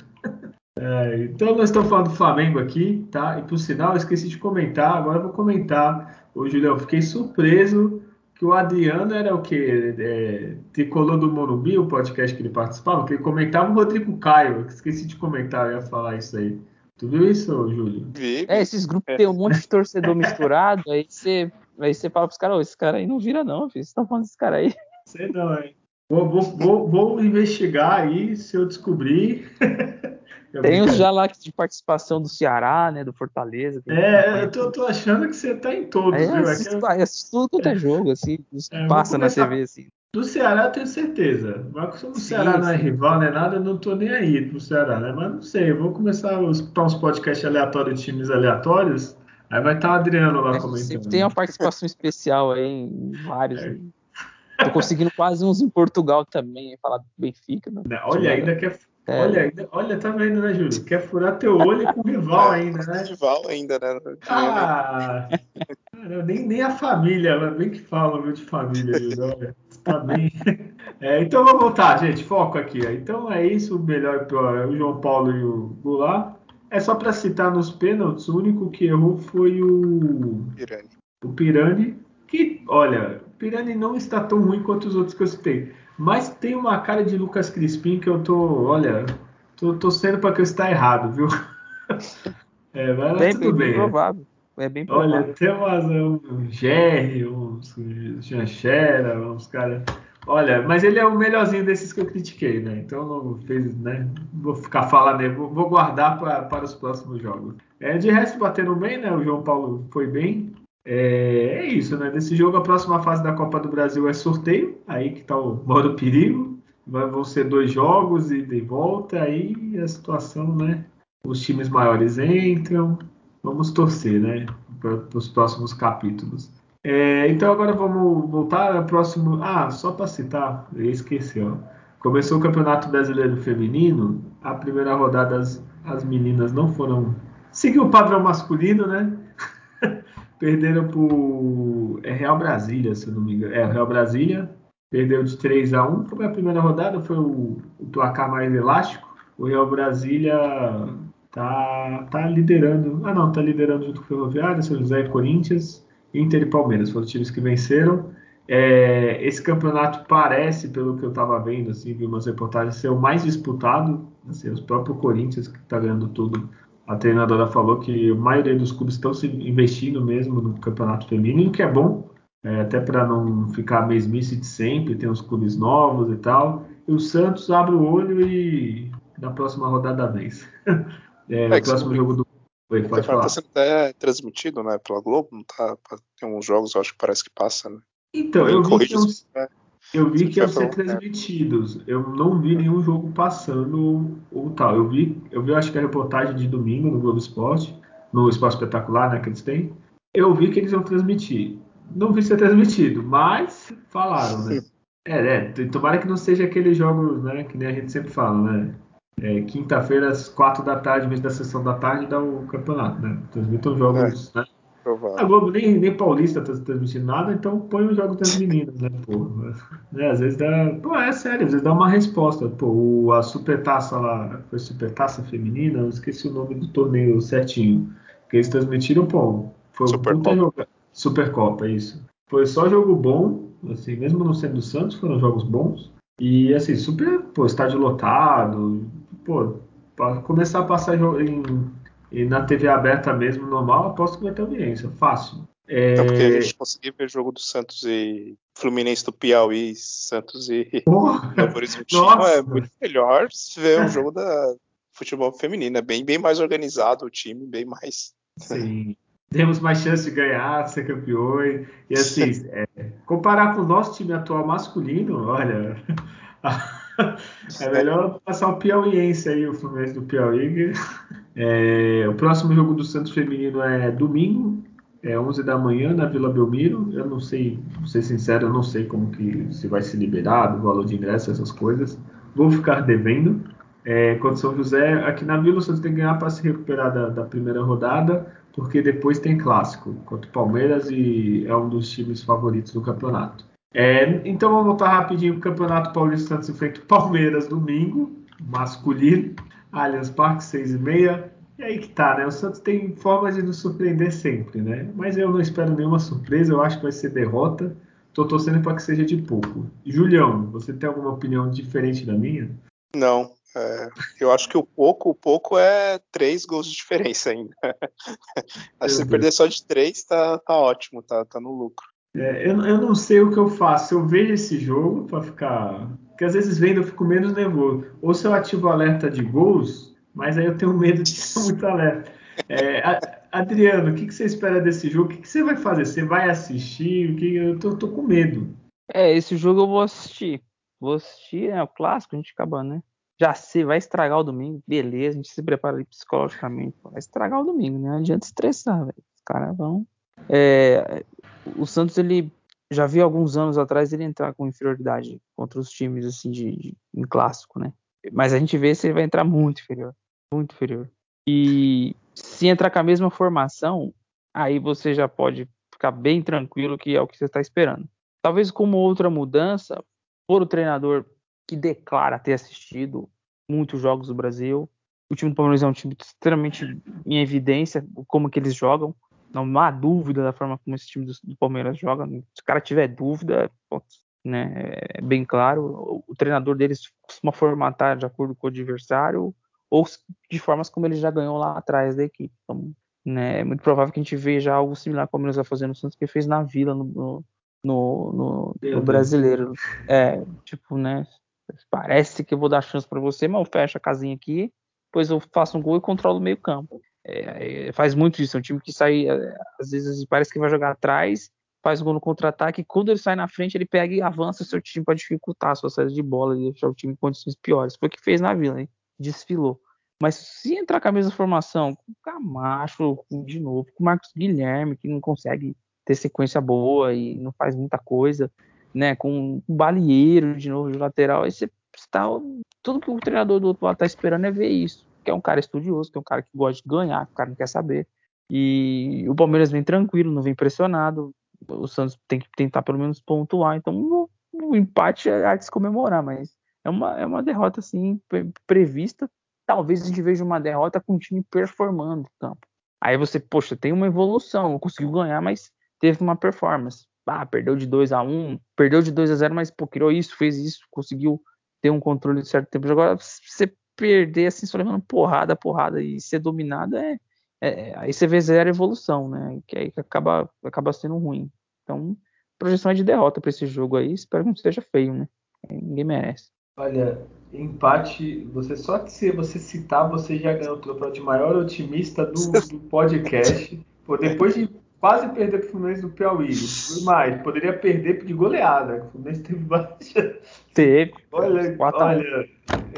É, então nós estamos falando do Flamengo aqui, tá? E por sinal, eu esqueci de comentar, agora eu vou comentar. Ô Julião, fiquei surpreso que o Adriano era o quê? É, tricolor do Morumbi, o podcast que ele participava, que ele comentava o Rodrigo Caio. Esqueci de comentar, eu ia falar isso aí. Tu viu isso, Júlio? É, esses grupos tem um monte de torcedor misturado, aí você Aí você fala pros caras, esse cara aí não vira não, filho. Vocês estão falando desse cara aí. Sei não, hein? Vou, vou, vou, vou investigar aí, se eu descobrir. Tem uns já lá de participação do Ceará, né? Do Fortaleza. É, eu tô, tô, achando que você tá em todos, é, viu? Assisto, é, assisto tudo quanto é jogo, assim, é, passa na TV, assim. Do Ceará eu tenho certeza. Mas como o Ceará sim, não é rival, não é nada, eu não tô nem aí pro Ceará, né? Mas não sei, eu vou começar a escutar uns podcasts aleatórios de times aleatórios. Aí vai estar tá o Adriano lá comentando. Sempre tem uma participação especial aí em vários. É. Tô conseguindo quase uns em Portugal também, falar do Benfica. Né? Olha, ainda quer. É. Olha, ainda, olha, tá vendo, né, Júlio? Quer furar teu olho com rival ainda, né? Rival ainda, né? Ah, cara, nem, nem a família, bem que fala viu, de família, Júlio. Olha, tá bem. É, então vamos voltar, gente. Foco aqui. Então é isso, o melhor e pior. É o João Paulo e o Goulart. É só para citar nos pênaltis, o único que errou foi o Pirani. O Pirani, que, olha, o Pirani não está tão ruim quanto os outros que eu citei. Mas tem uma cara de Lucas Crispim que eu tô, olha, tô torcendo para que eu está errado, viu? É, mas bem, tudo bem. bem provável. É bem provável. Olha, tem umas, um Jerry, uns Janchera, uns caras. Olha, mas ele é o melhorzinho desses que eu critiquei, né? Então não fez, né? Vou ficar falando, vou, vou guardar pra, para os próximos jogos. É, de resto, batendo bem, né? O João Paulo foi bem. É, é, isso, né? Desse jogo, a próxima fase da Copa do Brasil é sorteio, aí que tá o modo perigo. Vão ser dois jogos e de volta, aí a situação, né? Os times maiores entram. Vamos torcer, né? Para os próximos capítulos. É, então agora vamos voltar ao próximo. Ah, só para citar, eu esqueci, ó. Começou o Campeonato Brasileiro Feminino. A primeira rodada as, as meninas não foram. Seguiu o padrão masculino, né? Perderam por é Real Brasília, se não me engano. É, Real Brasília. Perdeu de 3 a 1 Foi a primeira rodada, foi o, o placar mais elástico. O Real Brasília tá, tá liderando. Ah, não, tá liderando junto com o Ferroviário, São José e Corinthians. Inter e Palmeiras foram os times que venceram. É, esse campeonato parece, pelo que eu estava vendo, assim, vi umas reportagens, ser o mais disputado. Assim, os próprios Corinthians, que está ganhando tudo, a treinadora falou que a maioria dos clubes estão se investindo mesmo no campeonato feminino, que é bom, é, até para não ficar mesmice de sempre, tem uns clubes novos e tal. E o Santos abre o olho e na próxima rodada vez. É, é, o próximo jogo do. Oi, pode falar. Tá sendo até transmitido né, pela Globo, não tá? Tem uns jogos, eu acho que parece que passa, né? Então, eu vi que, uns, eu vi que iam ser transmitidos. Eu não vi nenhum jogo passando ou tal. Eu vi, eu vi acho que a reportagem de domingo no Globo Esporte, no Esporte Espetacular, né, que eles têm. Eu vi que eles iam transmitir. Não vi ser transmitido, mas falaram, né? É, é, tomara que não seja aqueles jogos, né, que nem a gente sempre fala, né? É, Quinta-feira, às quatro da tarde, vez da sessão da tarde, dá o campeonato, né? Transmitam jogos, é. né? Provável. A Globo nem, nem Paulista tá transmitindo nada, então põe os jogos das meninas, né, pô? Né, às vezes dá. Pô, é sério, às vezes dá uma resposta. Pô, a supertaça lá, foi supertaça feminina, eu esqueci o nome do torneio certinho. Que eles transmitiram, pô, foi Super um puta jogo. Supercopa, isso. Foi só jogo bom, assim, mesmo não sendo do Santos, foram jogos bons. E assim, super, pô, estádio lotado, pô, para começar a passar em e na TV aberta mesmo, normal, aposto que vai ter audiência. Fácil. É... Então, porque a gente conseguiu ver jogo do Santos e Fluminense do Piauí, Santos e Novo Horizontino. É muito melhor ver um jogo da futebol feminino. É bem, bem mais organizado o time, bem mais. Sim. Temos mais chance de ganhar, ser campeão. E assim, é, comparar com o nosso time atual masculino, olha. é melhor passar o Piauiense aí, o Fluminense do Piauí. É, o próximo jogo do Santos Feminino é domingo, é 11 da manhã na Vila Belmiro. Eu não sei, vou ser sincero, eu não sei como que se vai ser liberado, o valor de ingresso, essas coisas. Vou ficar devendo. É, contra São José, aqui na Vila o Santos tem que ganhar para se recuperar da, da, primeira rodada, porque depois tem clássico contra o Palmeiras e é um dos times favoritos do campeonato. É, então vamos voltar rapidinho para o Campeonato Paulista Santos enfrenta o Palmeiras domingo, masculino, Allianz Parque, 6 e meia. E aí que tá, né? O Santos tem forma de nos surpreender sempre, né? Mas eu não espero nenhuma surpresa, eu acho que vai ser derrota. Tô torcendo para que seja de pouco. Julião, você tem alguma opinião diferente da minha? Não. É, eu acho que o pouco, o pouco é três gols de diferença ainda. Se você perder só de três, tá, tá ótimo, tá, tá no lucro. É, eu, eu não sei o que eu faço. Eu vejo esse jogo para ficar. Porque às vezes vendo eu fico menos nervoso. Ou se eu ativo o alerta de gols, mas aí eu tenho medo de ser muito alerta. É, Adriano, o que, que, você espera desse jogo? O que, que, você vai fazer? Você vai assistir? O que eu tô, tô, com medo. É, esse jogo eu vou assistir. Vou assistir, é o clássico, a gente acaba, né? Já sei, vai estragar o domingo, beleza, a gente se prepara ali psicologicamente. Vai estragar o domingo, né? Não adianta estressar, velho. Os caras vão. É, o Santos, ele já viu alguns anos atrás ele entrar com inferioridade contra os times, assim, de, de em clássico, né? Mas a gente vê se ele vai entrar muito inferior. Muito inferior. E se entrar com a mesma formação, aí você já pode ficar bem tranquilo que é o que você está esperando. Talvez como outra mudança, por o treinador que declara ter assistido muitos jogos do Brasil. O time do Palmeiras é um time extremamente em evidência como que eles jogam. Não há dúvida da forma como esse time do, do Palmeiras joga. Se o cara tiver dúvida, né, é bem claro. O, o treinador deles costuma formatar de acordo com o adversário ou de formas como ele já ganhou lá atrás da equipe. Então, né, é muito provável que a gente veja algo similar como ele vai fazer no Santos, que fez na Vila, no, no, no, no brasileiro. É, tipo, né? Parece que eu vou dar chance para você, mas eu fecho a casinha aqui, depois eu faço um gol e controlo o meio campo. É, é, faz muito isso, é um time que sai, é, às vezes parece que vai jogar atrás, faz um gol no contra-ataque, quando ele sai na frente, ele pega e avança o seu time para dificultar a sua saída de bola e deixar o time em condições piores. Foi o que fez na Vila, hein? desfilou. Mas se entrar com a mesma formação, com o Camacho de novo, com o Marcos Guilherme, que não consegue ter sequência boa e não faz muita coisa, né? Com o Balieiro de novo de lateral, aí você está. Tudo que o treinador do outro lado está esperando é ver isso. Que é um cara estudioso, que é um cara que gosta de ganhar, que o cara não quer saber. E o Palmeiras vem tranquilo, não vem pressionado. O Santos tem que tentar pelo menos pontuar. Então o, empate é de se comemorar, mas é uma, é uma derrota assim prevista. Talvez a gente veja uma derrota com o time performando no campo. Aí você, poxa, tem uma evolução, conseguiu ganhar, mas teve uma performance. Ah, perdeu de 2 a 1 perdeu de 2 a 0 mas pô, criou isso, fez isso, conseguiu ter um controle de certo tempo. Agora, você perder assim, só levando porrada, porrada e ser dominado, é, é, aí você vê zero evolução, né? Que aí acaba, acaba sendo ruim. Então, projeção é de derrota para esse jogo aí. Espero que não seja feio, né? Ninguém merece. Olha, empate, você só se você citar, você já ganhou o troféu de maior otimista do, do podcast. Pô, depois de quase perder para o Fluminense do Piauí. Mais, poderia perder de goleada. O Fluminense teve baixa. Teve. Olha, olha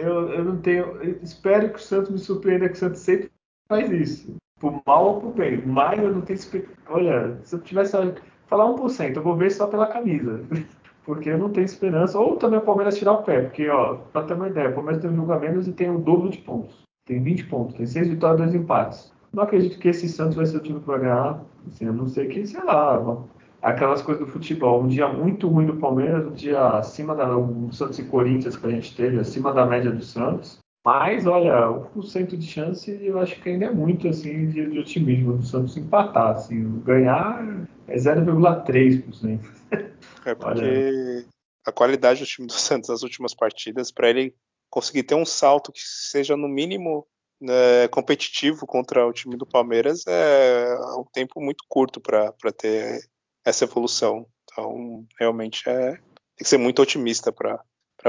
eu, eu não tenho. Eu espero que o Santos me surpreenda, que o Santos sempre faz isso. Por mal ou por bem. Mas eu não tenho Olha, se eu tivesse. Falar 1%, eu vou ver só pela camisa. Porque eu não tenho esperança. Ou também o Palmeiras tirar o pé. Porque, ó, pra ter uma ideia, o Palmeiras tem um jogo a menos e tem o dobro de pontos. Tem 20 pontos. Tem 6 vitórias e 2 empates. Não acredito que esse Santos vai ser o time que vai ganhar. Assim, a não ser que, sei lá, aquelas coisas do futebol. Um dia muito ruim do Palmeiras, um dia acima da. Um Santos e Corinthians que a gente teve, acima da média do Santos. Mas, olha, 1% de chance eu acho que ainda é muito assim de, de otimismo do Santos empatar. Assim, ganhar é 0,3%. É porque olha. a qualidade do time do Santos nas últimas partidas, para ele conseguir ter um salto que seja no mínimo né, competitivo contra o time do Palmeiras é um tempo muito curto para ter essa evolução. Então, realmente é tem que ser muito otimista para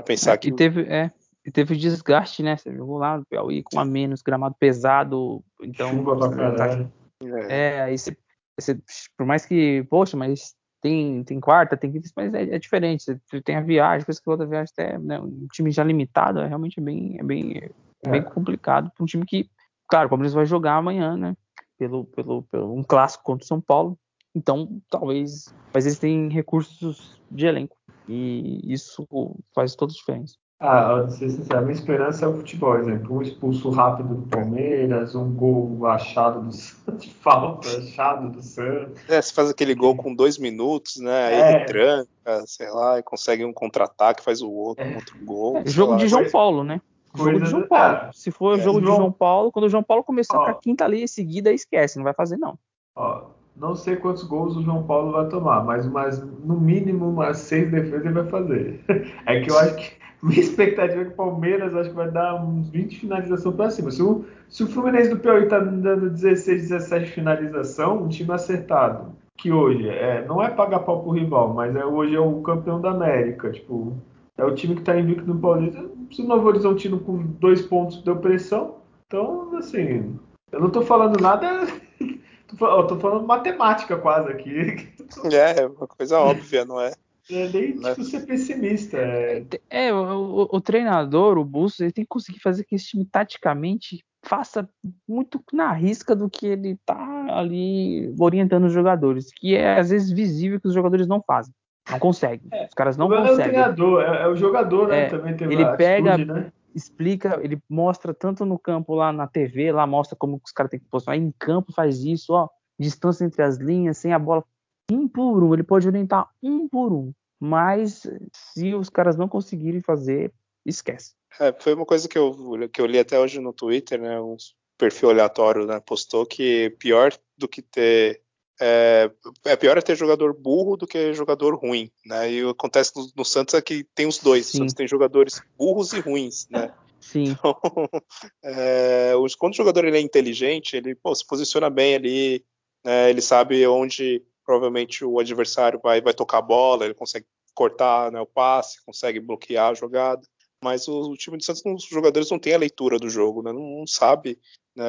pensar é, que. E teve, é, e teve desgaste, né? Você jogou lá no Piauí com a menos, gramado pesado. Então, Chuva pra caralho. É, é, aí você, você, por mais que, poxa, mas tem, tem quarta, tem quinta, mas é, é, diferente. Você tem a viagem, depois que outra viagem até, né, um time já limitado, é realmente bem, é bem. Bem complicado para um time que, claro, o Palmeiras vai jogar amanhã, né? Pelo, pelo, pelo um clássico contra o São Paulo. Então, talvez. Mas eles têm recursos de elenco. E isso faz toda a diferença. Ah, de ser sincero, a minha esperança é o futebol, exemplo, um expulso rápido do Palmeiras, um gol achado do Santos, falta achado do Santos. É, você faz aquele gol com dois minutos, né? Aí é. ele tranca, sei lá, e consegue um contra-ataque, faz o outro, é. um outro gol. É, jogo lá, de João Paulo, né? Jogo de João Paulo. É, Se for é, jogo João... de João Paulo, quando o João Paulo começar com a quinta ali em seguida, esquece, não vai fazer não. Ó, não sei quantos gols o João Paulo vai tomar, mas, mas no mínimo umas seis defesas ele vai fazer. É que eu acho que minha expectativa é que o Palmeiras acho que vai dar uns 20 finalizações para cima. Se o, se o Fluminense do Piauí tá dando 16, 17 finalização, um time acertado, que hoje é, não é pagar pau pro rival, mas é, hoje é o campeão da América, tipo, é o time que tá invicto no Paulista. Se o Novo Horizontino com dois pontos deu pressão, então, assim, eu não tô falando nada eu tô falando matemática quase aqui. É, é uma coisa óbvia, não é? É nem tipo, ser pessimista. É, é o, o, o, treinador, o Bustos, ele tem que conseguir fazer que esse time taticamente faça muito na risca do que ele tá ali orientando os jogadores, que é às vezes visível que os jogadores não fazem. Não conseguem. É, os caras não conseguem. É o treinador, é, é, o jogador, né? É, Também tem ele pega, atitude, né? explica, ele mostra tanto no campo lá na TV, lá mostra como os caras têm que posicionar, em campo faz isso, ó, distância entre as linhas, sem a bola, um por um, ele pode orientar um por um, mas se os caras não conseguirem fazer, esquece. É, foi uma coisa que eu, que eu li até hoje no Twitter, né, um perfil aleatório né, postou que pior do que ter é, é, pior é ter jogador burro do que jogador ruim, né? E acontece no, no Santos é que tem os dois. Sim. O Santos tem jogadores burros e ruins, né? Sim. Então, é, quando o jogador ele é inteligente, ele pô, se posiciona bem ali, né? ele sabe onde provavelmente o adversário vai, vai tocar a bola, ele consegue cortar né, o passe, consegue bloquear a jogada. Mas o, o time do Santos, os jogadores não têm a leitura do jogo, né? não, não sabe né,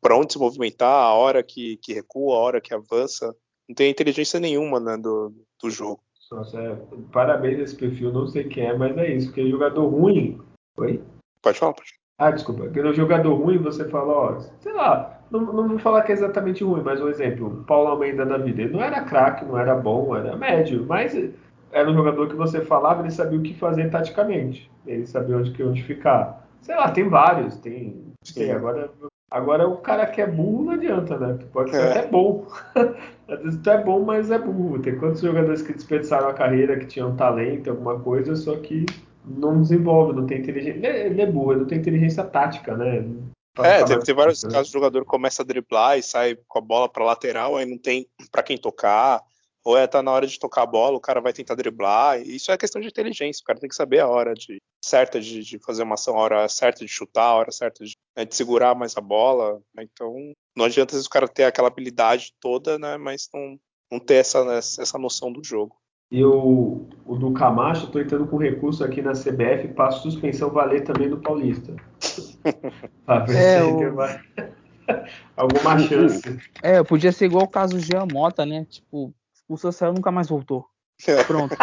para onde se movimentar, a hora que, que recua, a hora que avança. Não tem inteligência nenhuma né, do, do jogo. Nossa, é, parabéns esse perfil, não sei quem é, mas é isso, porque jogador ruim. Oi? Pode falar, pode. Ah, desculpa. Porque jogador ruim, você fala, ó, sei lá, não, não vou falar que é exatamente ruim, mas um exemplo, Paulo Almeida da vida. Ele não era craque, não era bom, era médio, mas era um jogador que você falava, ele sabia o que fazer taticamente. Ele sabia onde, onde ficar. Sei lá, tem vários, tem Sei, agora, agora o cara que é burro não adianta, né? Tu pode ser é. até bom. Às vezes tu é bom, mas é burro. Tem quantos jogadores que desperdiçaram a carreira, que tinham talento, alguma coisa, só que não desenvolve, não tem inteligência. Ele é, é burro, ele não tem inteligência tática, né? É, tem, tem vários casos, o jogador começa a driblar e sai com a bola para lateral, aí não tem para quem tocar, ou é tá na hora de tocar a bola, o cara vai tentar driblar. Isso é questão de inteligência, o cara tem que saber a hora de, certa de, de fazer uma ação, a hora certa de chutar, a hora certa de, né, de segurar mais a bola. Né? Então, não adianta o cara ter aquela habilidade toda, né, mas não, não ter essa, essa noção do jogo. E o, o do Camacho, estou entrando com recurso aqui na CBF para suspensão valer também do Paulista. para ver é, se o... vai... alguma chance. É, podia ser igual o caso do Jean Mota, né? Tipo, o Sassel nunca mais voltou. É. Pronto.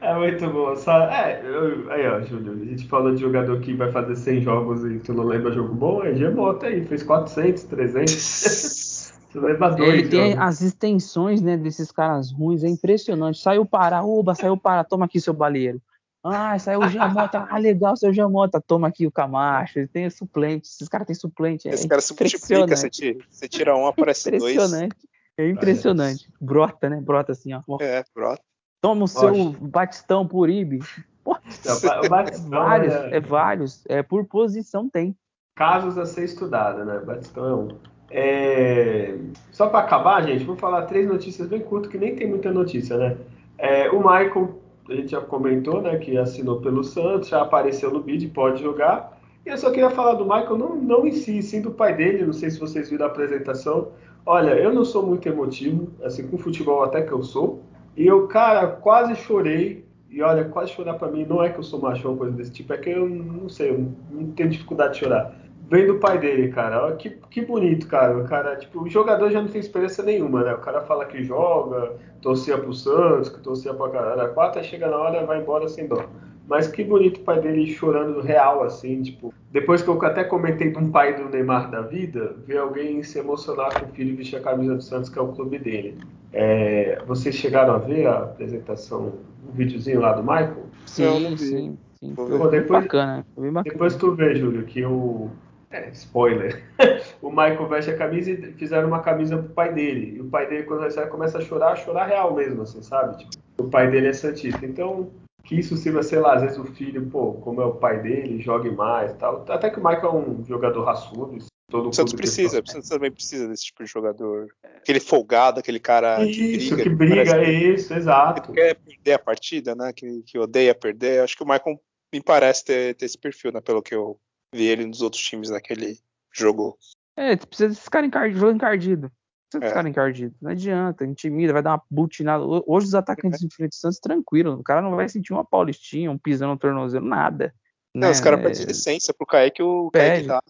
é muito bom. Só, é, eu, aí, ó, Júlio, a gente falou de jogador que vai fazer 100 jogos e tu não lembra jogo bom, é Gemota aí, fez 400, 300. tu lembra dois Ele tem jogos. as extensões, né, desses caras ruins, é impressionante. Saiu para, oba, saiu para, toma aqui seu baleiro. Ah, saiu o Jamota, ah, legal, seu Jamota, toma aqui o Camacho. Ele tem suplente, esses caras têm suplente. É Esse cara se multiplica, você tira, você tira um, aparece dois. Impressionante. É impressionante. Brota, né? Brota assim, ó. É, brota. Toma o seu Batistão por IB. o Batistão vários, é... é... vários. É por posição tem. Casos a ser estudado, né? Batistão é um. É... Só para acabar, gente, vou falar três notícias bem curtas, que nem tem muita notícia, né? É, o Michael, a gente já comentou, né, que assinou pelo Santos, já apareceu no bid, pode jogar. E eu só queria falar do Michael, não, não em si, sim do pai dele, não sei se vocês viram a apresentação. Olha, eu não sou muito emotivo, assim, com futebol até que eu sou. E eu, cara, quase chorei. E olha, quase chorar para mim não é que eu sou macho ou coisa desse tipo, é que eu não sei, eu não tenho dificuldade de chorar. Vem do pai dele, cara. Olha, que, que bonito, cara. O cara, tipo, o jogador já não tem experiência nenhuma, né? O cara fala que joga, torcia pro Santos, que torcia pra caralho. Quatro, chega na hora vai embora sem dó. Mas que bonito o pai dele chorando real, assim, tipo. Depois que eu até comentei de um pai do Neymar da vida, ver alguém se emocionar com o filho vestir a camisa do Santos, que é o clube dele. É, vocês chegaram a ver a apresentação, o um videozinho lá do Michael? Sim, sim, sim. Pô, depois, bacana, bacana. Depois tu vê, Júlio, que o. É, spoiler. o Michael veste a camisa e fizeram uma camisa pro pai dele. E o pai dele, quando recebe, começa a chorar, a chorar real mesmo, assim, sabe? Tipo, o pai dele é Santista. Então, que isso sirva, sei lá, às vezes o filho, pô, como é o pai dele, jogue mais tal. Até que o Michael é um jogador raçudo, Todo o Santos precisa, o Santos também precisa desse tipo de jogador. Aquele folgado, aquele cara isso, que briga. Que briga, é isso, exato. Que quer perder a partida, né? Que, que odeia perder. Acho que o Michael me parece ter, ter esse perfil, né? Pelo que eu vi ele nos outros times naquele jogo. É, precisa desses caras encardidos, encardido. Desses é. caras encardidos. Não adianta, intimida, vai dar uma butinada. Hoje os atacantes é. de frente Santos tranquilo. O cara não vai sentir uma paulistinha, um pisando no tornozelo, nada. Não, né? os caras pedem licença pro Kaique, o Kaique dá.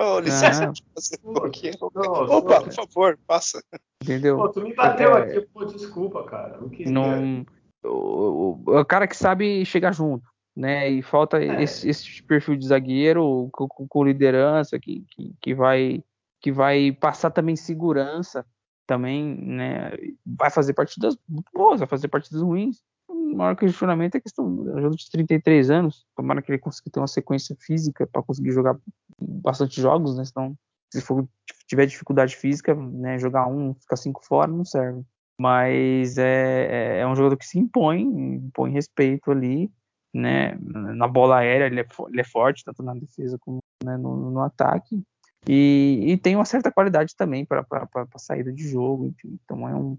Oh, licença, fazer um pouquinho. Opa, por favor, passa. Entendeu? Pô, tu me bateu é... aqui, pô, desculpa, cara. Não não, o, o, o, cara que sabe chegar junto, né? E falta é. esse, esse, perfil de zagueiro com, com liderança que, que, que, vai, que vai passar também segurança também, né? Vai fazer partidas boas, vai fazer partidas ruins o maior questionamento é a questão do jogo de 33 anos. Tomara que ele consiga ter uma sequência física para conseguir jogar bastante jogos, né? Senão, se for, tiver dificuldade física, né, jogar um, ficar cinco fora, não serve. Mas é, é, é um jogador que se impõe, impõe respeito ali, né? Na bola aérea ele é, ele é forte, tanto na defesa como né, no, no, ataque. E, e, tem uma certa qualidade também para saída de jogo. Enfim. Então é um,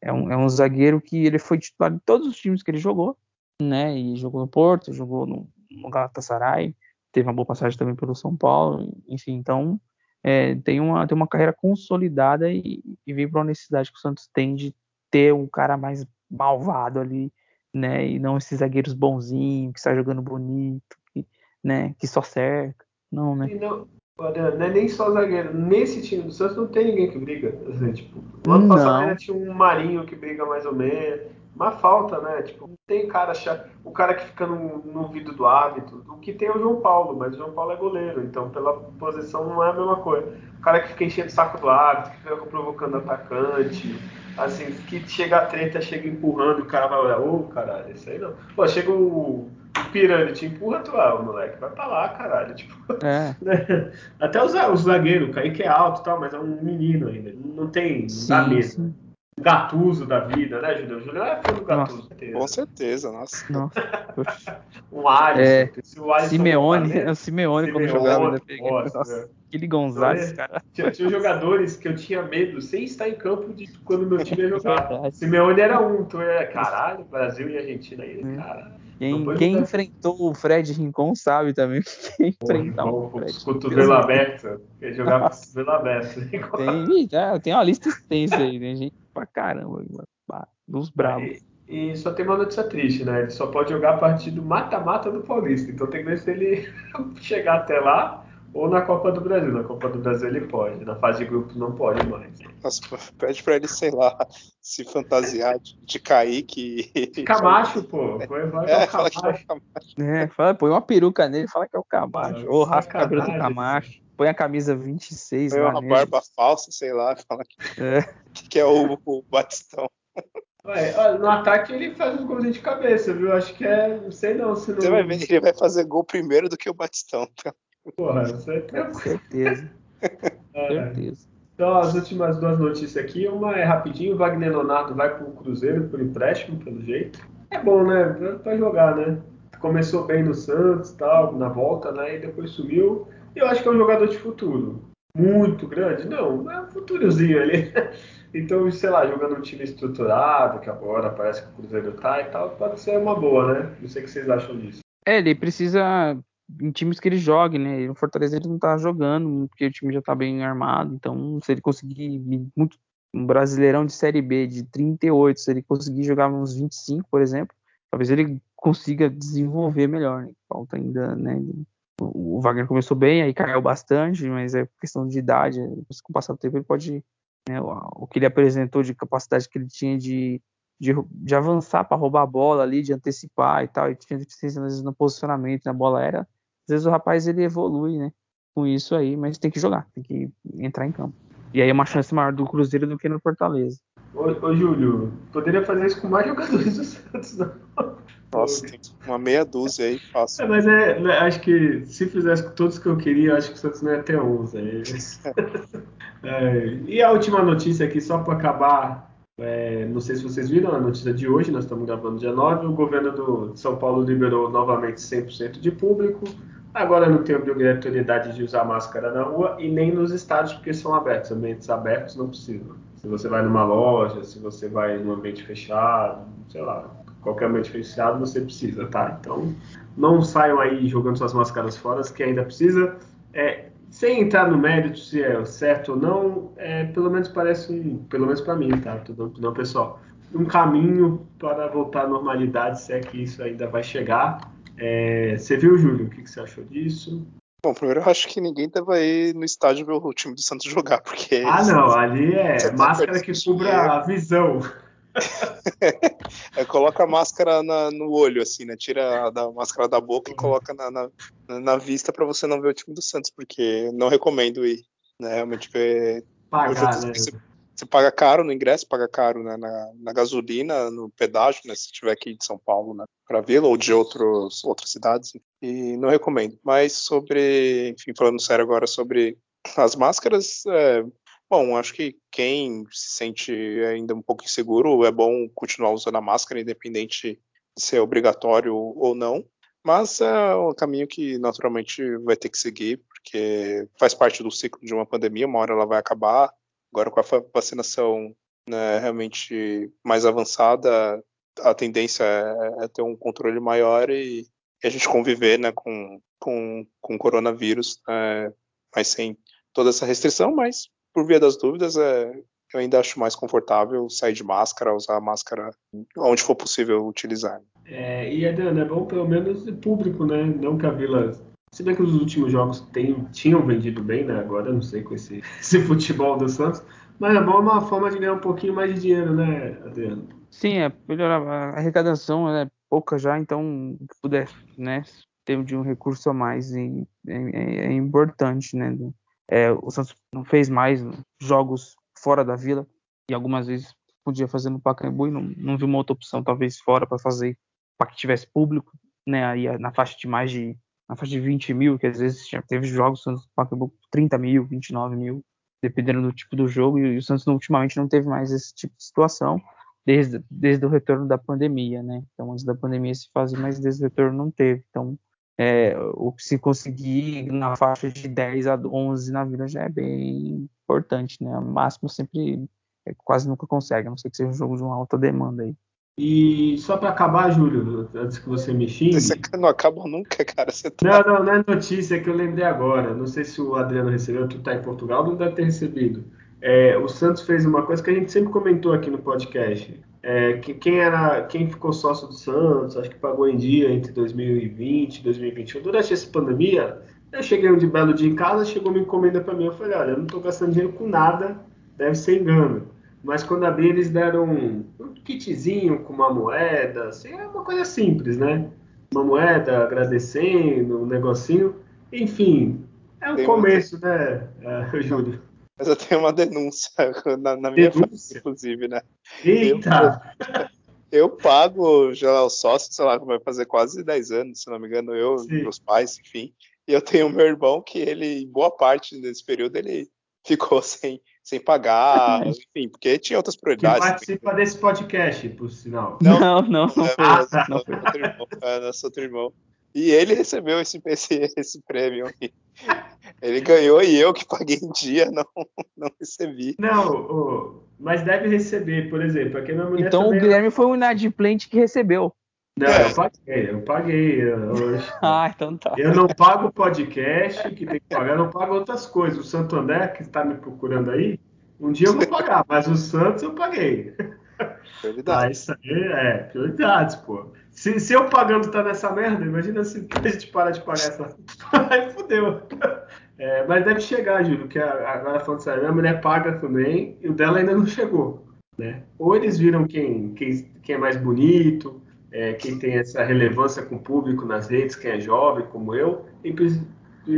é um, é um zagueiro que ele foi titular em todos os times que ele jogou, né? E jogou no Porto, jogou no, no Galatasaray, teve uma boa passagem também pelo São Paulo, enfim, então é, tem, uma, tem uma carreira consolidada e, e veio para a necessidade que o Santos tem de ter um cara mais malvado ali, né? E não esses zagueiros bonzinhos, que está jogando bonito, que, né? Que só cerca. Não, né? E não, não é nem só zagueiro. Nesse time do Santos não tem ninguém que briga. Assim, tipo, no ano passado ainda tinha um Marinho que briga mais ou menos. Uma falta, né? Tipo, não tem cara. O cara que fica no, no ouvido do hábito. O que tem é o João Paulo, mas o João Paulo é goleiro, então pela posição não é a mesma coisa. O cara que fica enchendo o saco do hábito, que fica provocando atacante. Assim, que chega a treta, chega empurrando, o cara vai olhar, ô oh, caralho, isso aí não. Pô, chega o pirâmide te empurra, tu, ah, moleque, vai pra lá, caralho. Tipo, é. né? Até os, os zagueiros, o Kaique é alto e tal, mas é um menino ainda. Não tem, sim, mesmo. O Gatuso da vida, né, Julião? Julião é fã do Gatuso. Com certeza, nossa. nossa. um Alisson. É, o Alisson Simeone, o Simeone, quando jogava, né? Nossa, nossa aquele Gonzalez, então, cara. Tinha, tinha, jogadores que eu tinha medo sem estar em campo de quando meu time ia jogar. Simeone era um, tu é caralho, Brasil e Argentina aí, hum. cara. Quem, quem enfrentou o Fred Rincon sabe também que enfrentar o Fred. Cotovelo aberto. Quer jogar com cotovelo aberto. Tem, já, tem uma lista extensa aí, tem gente pra caramba. Dos bravos. E, e, só tem uma notícia triste, né? Ele só pode jogar a partir do mata-mata do Paulista. Então tem que ver se ele chegar até lá ou na Copa do Brasil. Na Copa do Brasil ele pode, na fase de grupos não pode mais. Nossa, pede pra ele, sei lá, se fantasiar de, de Kaique. Camacho, pô. Põe, vai é, fala que é o Camacho. É, fala, põe uma peruca nele e fala que é o Camacho. Ou rasca a cabelo do Camacho. Põe a camisa 26 Põe uma nele. barba falsa, sei lá, fala que é, que é o, o Batistão. Ué, no ataque ele faz uns golzinhos de cabeça, viu? Acho que é. Não sei não. Se não... Você vai ver, ele vai fazer gol primeiro do que o Batistão. Porra, isso é tranquilo. Certeza. É. Certeza. Então, as últimas duas notícias aqui. Uma é rapidinho: Wagner Leonardo vai para o Cruzeiro por empréstimo, pelo jeito. É bom, né? Para jogar, né? Começou bem no Santos, tal, na volta, né? E depois sumiu. E eu acho que é um jogador de futuro. Muito grande? Não, é um futurozinho ali. Então, sei lá, jogando um time estruturado, que agora parece que o Cruzeiro tá e tal, pode ser uma boa, né? Não sei o que vocês acham disso. É, ele precisa em times que ele jogue, né? No Fortaleza ele não tá jogando, porque o time já tá bem armado, então se ele conseguir muito um brasileirão de série B de 38, se ele conseguir jogar uns 25, por exemplo, talvez ele consiga desenvolver melhor, né? Falta ainda, né? O Wagner começou bem, aí caiu bastante, mas é questão de idade. Com o passar do tempo ele pode, né, o que ele apresentou de capacidade que ele tinha de de, de avançar para roubar a bola ali, de antecipar e tal, e tinha deficiência às vezes no posicionamento na bola era às vezes o rapaz ele evolui, né? Com isso aí, mas tem que jogar, tem que entrar em campo. E aí é uma chance maior do Cruzeiro do que no Fortaleza. Ô, ô Júlio, poderia fazer isso com mais jogadores do Santos, não? Nossa, tem uma meia dúzia aí, fácil. É, mas é, né, acho que se fizesse com todos que eu queria, acho que o Santos não ia ter 11. é, e a última notícia aqui, só para acabar, é, não sei se vocês viram a notícia de hoje, nós estamos gravando dia 9, o governo do, de São Paulo liberou novamente 100% de público, Agora não tem obrigatoriedade de usar máscara na rua e nem nos estádios, porque são abertos. Ambientes abertos não precisam. Se você vai numa loja, se você vai num ambiente fechado, sei lá, qualquer ambiente fechado você precisa, tá? Então não saiam aí jogando suas máscaras fora, que ainda precisa. É, sem entrar no mérito se é certo ou não, é, pelo menos parece um, pelo menos para mim, tá? Tudo, não, pessoal, um caminho para voltar à normalidade, se é que isso ainda vai chegar. É, você viu, Júlio? O que, que, você achou disso? Bom, primeiro eu acho que ninguém deve ir no estádio ver o time do Santos jogar, porque. Ah, não, ali é máscara que cubra a visão. é, coloca a máscara na, no olho, assim, né? Tira a da máscara da boca e coloca na, na, na vista para você não ver o time do Santos, porque não recomendo ir. Né? Realmente ver. Pagar, né? Você, paga caro no ingresso, paga caro né? na, na gasolina, no pedágio, né? Se tiver aqui de São Paulo, né? Para Vila ou de outros, outras cidades. E não recomendo. Mas sobre, enfim, falando sério agora sobre as máscaras, é, Bom, acho que quem se sente ainda um pouco inseguro é bom continuar usando a máscara, independente de ser obrigatório ou não. Mas é um caminho que naturalmente vai ter que seguir, porque faz parte do ciclo de uma pandemia, uma hora ela vai acabar. Agora, com a vacinação né, realmente mais avançada, a tendência é, é ter um controle maior e, a gente conviver né, com, com, com o coronavírus, é, mas sem toda essa restrição, mas por via das dúvidas, é, eu ainda acho mais confortável sair de máscara, usar a máscara onde for possível utilizar. É, e Adriano, é bom pelo menos público, né? Não que a Vila. Se bem que os últimos jogos tem, tinham vendido bem, né? Agora não sei com esse, esse futebol do Santos. Mas é bom uma forma de ganhar um pouquinho mais de dinheiro, né, Adriano? Sim, é melhorar. A arrecadação é pouca já, então, se puder, né? Ter de um recurso a mais e, é, é importante, né? É, o Santos não fez mais jogos fora da Vila e algumas vezes podia fazer no Pacaembu e não, não viu uma outra opção talvez fora para fazer para que tivesse público, né? Aí na faixa de mais de na faixa de 20 mil, que às vezes já teve jogos no Pacaembu 30 mil, 29 mil, dependendo do tipo do jogo e o Santos ultimamente não teve mais esse tipo de situação desde, desde o retorno da pandemia, né? Então antes da pandemia se fazia, mas desde o retorno não teve. Então é, o se conseguir na faixa de 10 a 11 na vida já é bem importante, né? O máximo sempre é, quase nunca consegue, a não ser que seja um jogo de uma alta demanda aí. E só para acabar, Júlio, antes que você me xingue. Você não acaba nunca, cara. Você tá... Não, não, não é notícia é que eu lembrei agora. Não sei se o Adriano recebeu, tu tá em Portugal, não deve ter recebido. É, o Santos fez uma coisa que a gente sempre comentou aqui no podcast. É, que, quem era, quem ficou sócio do Santos, acho que pagou em dia entre 2020 e 2021. Durante essa pandemia, eu cheguei um de belo dia em casa, chegou uma encomenda para mim. Eu falei, olha, eu não estou gastando dinheiro com nada, deve ser engano. Mas quando abri, eles deram um, um kitzinho com uma moeda, assim, é uma coisa simples, né? Uma moeda agradecendo, um negocinho. Enfim, é um começo, né, uh, Júlio? Mas eu tenho uma denúncia na, na minha denúncia? inclusive, né? Eita! Eu, eu, pago o sócio, sei lá, vai fazer quase 10 anos, se não me engano, eu, Sim. meus pais, enfim. E eu tenho meu irmão que ele, boa parte desse período, ele ficou sem, sem pagar, enfim, porque tinha outras prioridades. Que participa desse podcast, por sinal. Não, não, não. não, é, ah, tá. não, foi outro irmão, é nosso outro irmão. E ele recebeu esse, esse, esse prêmio. Ele ganhou e eu que paguei em dia não, não recebi. Não, mas deve receber, por exemplo. Aqui na então o Guilherme foi o inadimplente que recebeu. Não, eu paguei, eu paguei. Eu, ah, então tá. Eu não pago podcast, que tem que pagar, eu não pago outras coisas. O Santo André, que está me procurando aí, um dia eu vou pagar, mas o Santos eu paguei. Prioridades. Ah, isso aí é, prioridades, pô. Se, se eu pagando tá nessa merda, imagina se a gente para de pagar essa. Aí fodeu. É, mas deve chegar, Júlio, que agora falando sério, minha mulher paga também e o dela ainda não chegou. Né? Ou eles viram quem, quem, quem é mais bonito, é, quem tem essa relevância com o público nas redes, quem é jovem como eu, e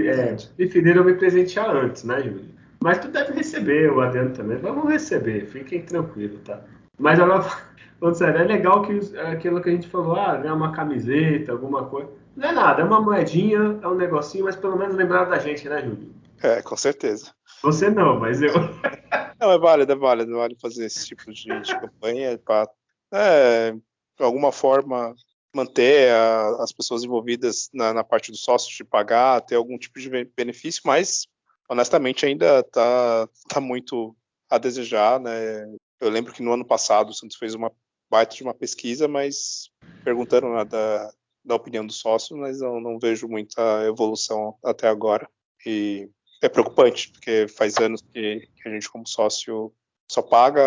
é, preferiram me presentear antes, né, Júlio? Mas tu deve receber, o Adriano também. Vamos receber, fiquem tranquilos, tá? Mas agora, falando sério, é legal que aquilo que a gente falou, ah, ganhar uma camiseta, alguma coisa. Não é nada, é uma moedinha, é um negocinho, mas pelo menos lembrar da gente, né, Júlio? É, com certeza. Você não, mas eu. não, é válido, é válido, é válido fazer esse tipo de, de campanha para, é, de alguma forma, manter a, as pessoas envolvidas na, na, parte do sócio, de pagar, ter algum tipo de benefício, mas honestamente ainda está tá muito a desejar, né? Eu lembro que no ano passado o Santos fez uma baita de uma pesquisa, mas perguntando né, da, da opinião do sócio, mas eu não vejo muita evolução até agora. E é preocupante, porque faz anos que, que a gente, como sócio, só paga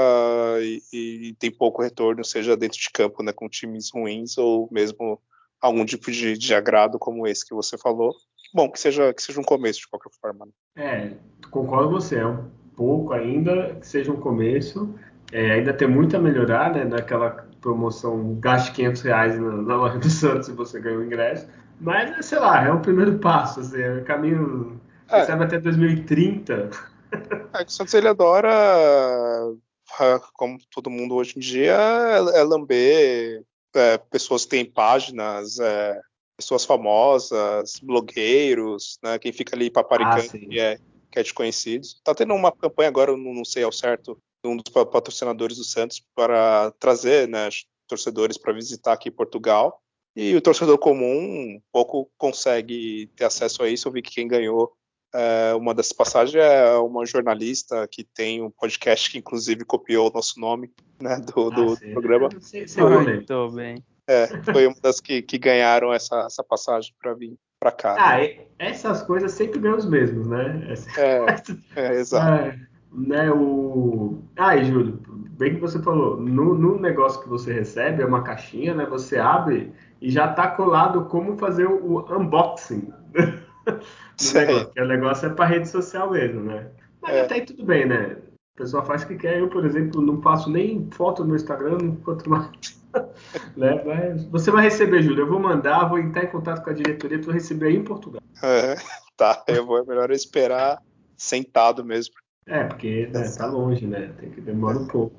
e, e, tem pouco retorno, seja dentro de campo, né, com times ruins ou mesmo algum tipo de, de agrado como esse que você falou. Bom, que seja, que seja um começo de qualquer forma. Né? É, concordo com você, é um pouco ainda, que seja um começo. É, ainda tem muito a melhorar, né, naquela promoção gaste 500 reais na, na loja do Santos se você ganha o ingresso. Mas, sei lá, é o primeiro passo, assim, é o caminho é. Sabe até 2030. É que o Santos ele adora, é, como todo mundo hoje em dia, é, é lamber é, pessoas que têm páginas, é, pessoas famosas, blogueiros, né, quem fica ali paparicando ah, que, é, que é desconhecidos. Tá tendo uma campanha agora, eu não, sei ao certo, de um dos patrocinadores do Santos para trazer né, torcedores para visitar aqui Portugal. E o torcedor comum pouco consegue ter acesso a isso. Eu vi que quem ganhou é, uma dessas passagens é uma jornalista que tem um podcast que inclusive copiou o nosso nome né, do, ah, do, programa. Muito bem. É, foi uma das que, que ganharam essa, essa passagem para vir para cá. Ah, né? essas coisas sempre ganham os mesmos, né? É, é exato. É, né, o... Ah, e Júlio, bem que você falou, no, no, negócio que você recebe, é uma caixinha, né? Você abre e já está colado como fazer o, o unboxing. negócio, o negócio é para rede social mesmo, né? Mas é. até aí tudo bem, né? O pessoal faz o que quer. Eu, por exemplo, não faço nem foto no Instagram, quanto mais. né? Mas você vai receber, Júlio. Eu vou mandar, vou entrar em contato com a diretoria para receber aí em Portugal. É, tá, eu vou é melhor esperar sentado mesmo. É, porque né, tá longe, né? Tem que demorar um pouco.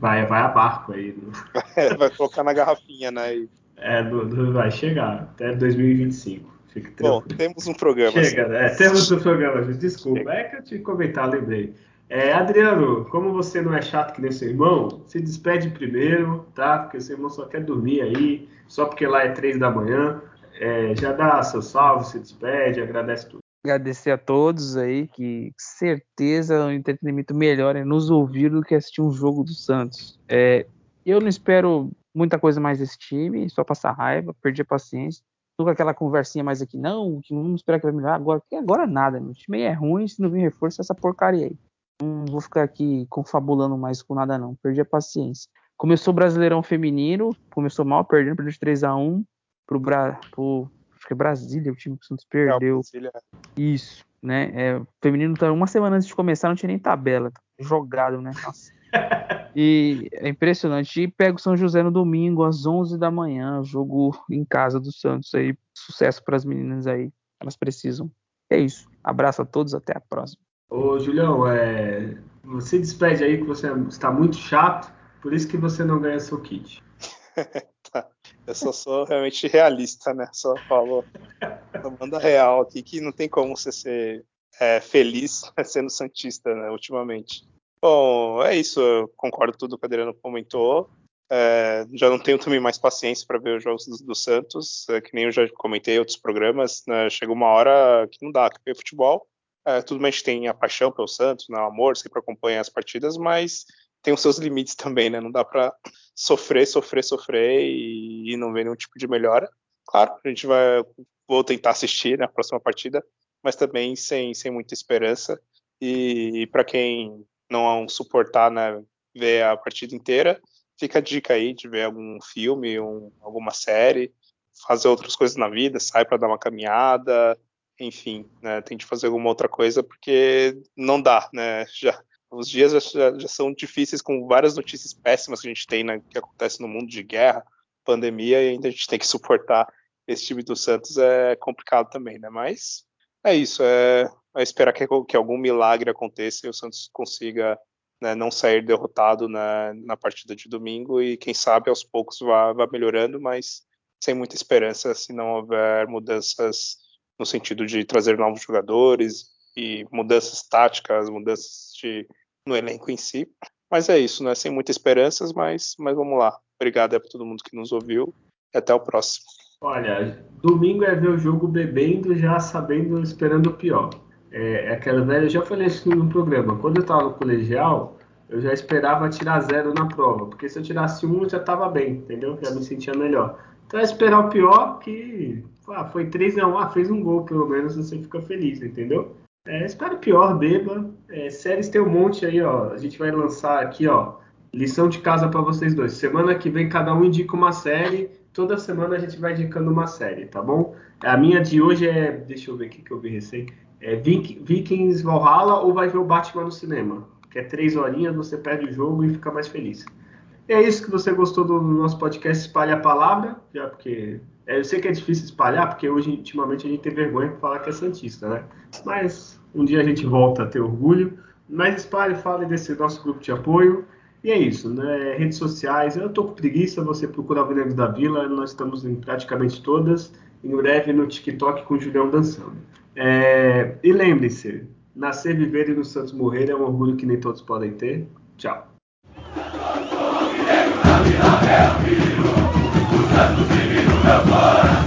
Vai, vai a barco aí. Né? É, vai colocar na garrafinha, né? É, do, do, vai chegar até 2025. Fique Bom, temos um programa. Chega, né? Temos um programa, desculpa. Chega. É que eu te comentar, lembrei. É, Adriano, como você não é chato que nem seu irmão, se despede primeiro, tá? Porque seu irmão só quer dormir aí, só porque lá é três da manhã. É, já dá seu salve, se despede, agradece tudo. Agradecer a todos aí, que certeza o entretenimento melhor é nos ouvir do que assistir um jogo do Santos. É, eu não espero muita coisa mais desse time, só passar raiva, perder a paciência com aquela conversinha mais aqui, não, que vamos esperar que vai melhorar agora, porque agora nada, meu time é ruim, se não vir reforço, essa porcaria aí. Não vou ficar aqui confabulando mais com nada, não. Perdi a paciência. Começou o Brasileirão Feminino, começou mal, perdendo, perdeu de 3x1 pro, Bra... pro acho que é Brasília, o time que o Santos perdeu. É, Isso, né? É, o feminino tá uma semana antes de começar, não tinha nem tabela. Tá jogado, né? Nossa. E é impressionante. E pega o São José no domingo, às 11 da manhã, jogo em casa do Santos aí. Sucesso para as meninas aí. Elas precisam. É isso. Abraço a todos, até a próxima. Ô, Julião, é... você despede aí que você está muito chato, por isso que você não ganha seu kit. tá. Eu só sou realmente realista, né? Só falo a banda real aqui que não tem como você ser é, feliz sendo Santista, né, ultimamente. Bom, é isso. Eu concordo tudo que o Adriano comentou. É, já não tenho também mais paciência para ver os jogos do, do Santos, é, que nem eu já comentei em outros programas. Né, chega uma hora que não dá, que ver futebol. É, tudo bem, a gente tem a paixão pelo Santos, né, o amor, sempre acompanha as partidas, mas tem os seus limites também, né? Não dá para sofrer, sofrer, sofrer e, e, não ver nenhum tipo de melhora. Claro, a gente vai, vou tentar assistir na próxima partida, mas também sem, sem muita esperança. E, e para quem não suportar né, ver a partida inteira, fica a dica aí de ver algum filme, um, alguma série, fazer outras coisas na vida, sai para dar uma caminhada, enfim, né, tente fazer alguma outra coisa, porque não dá, né? Já, os dias já, já são difíceis com várias notícias péssimas que a gente tem, né, que acontece no mundo de guerra, pandemia, e ainda a gente tem que suportar esse time do Santos é complicado também, né? Mas é isso, é, esperar que, que, algum milagre aconteça e o Santos consiga né, não sair derrotado na, na, partida de domingo e quem sabe aos poucos vá, vá melhorando, mas sem muita esperança se não houver mudanças no sentido de trazer novos jogadores e mudanças táticas, mudanças de, no elenco em si. Mas é isso, né? Sem muitas esperanças, mas, mas vamos lá. Obrigado para todo mundo que nos ouviu e até o próximo. Olha, domingo é ver o jogo bebendo, já sabendo, esperando o pior. É, é aquela velha, eu já falei isso no programa. Quando eu estava no colegial, eu já esperava tirar zero na prova, porque se eu tirasse um, eu já estava bem, entendeu? Já me sentia melhor. Então é esperar o pior, que ah, foi 3 a 1 ah, fez um gol, pelo menos você fica feliz, entendeu? É, espera o pior, beba. É, séries tem um monte aí, ó. A gente vai lançar aqui, ó. Lição de casa para vocês dois. Semana que vem cada um indica uma série toda semana a gente vai indicando uma série, tá bom? A minha de hoje é, deixa eu ver o que, que eu vi recente, é Vikings Valhalla ou vai ver o Batman no cinema, que é três horinhas, você perde o jogo e fica mais feliz. E é isso que você gostou do nosso podcast Espalhe a Palavra, já porque é, eu sei que é difícil espalhar, porque hoje, ultimamente, a gente tem vergonha de falar que é Santista, né? Mas um dia a gente volta a ter orgulho. Mas espalhe, fale desse nosso grupo de apoio. E é isso, né? Redes sociais, eu tô com preguiça, você procura o Negro da Vila, nós estamos em praticamente todas, em breve no TikTok com o Julião dançando. É... E lembre-se, nascer, viver e no Santos morrer é um orgulho que nem todos podem ter. Tchau. Santos,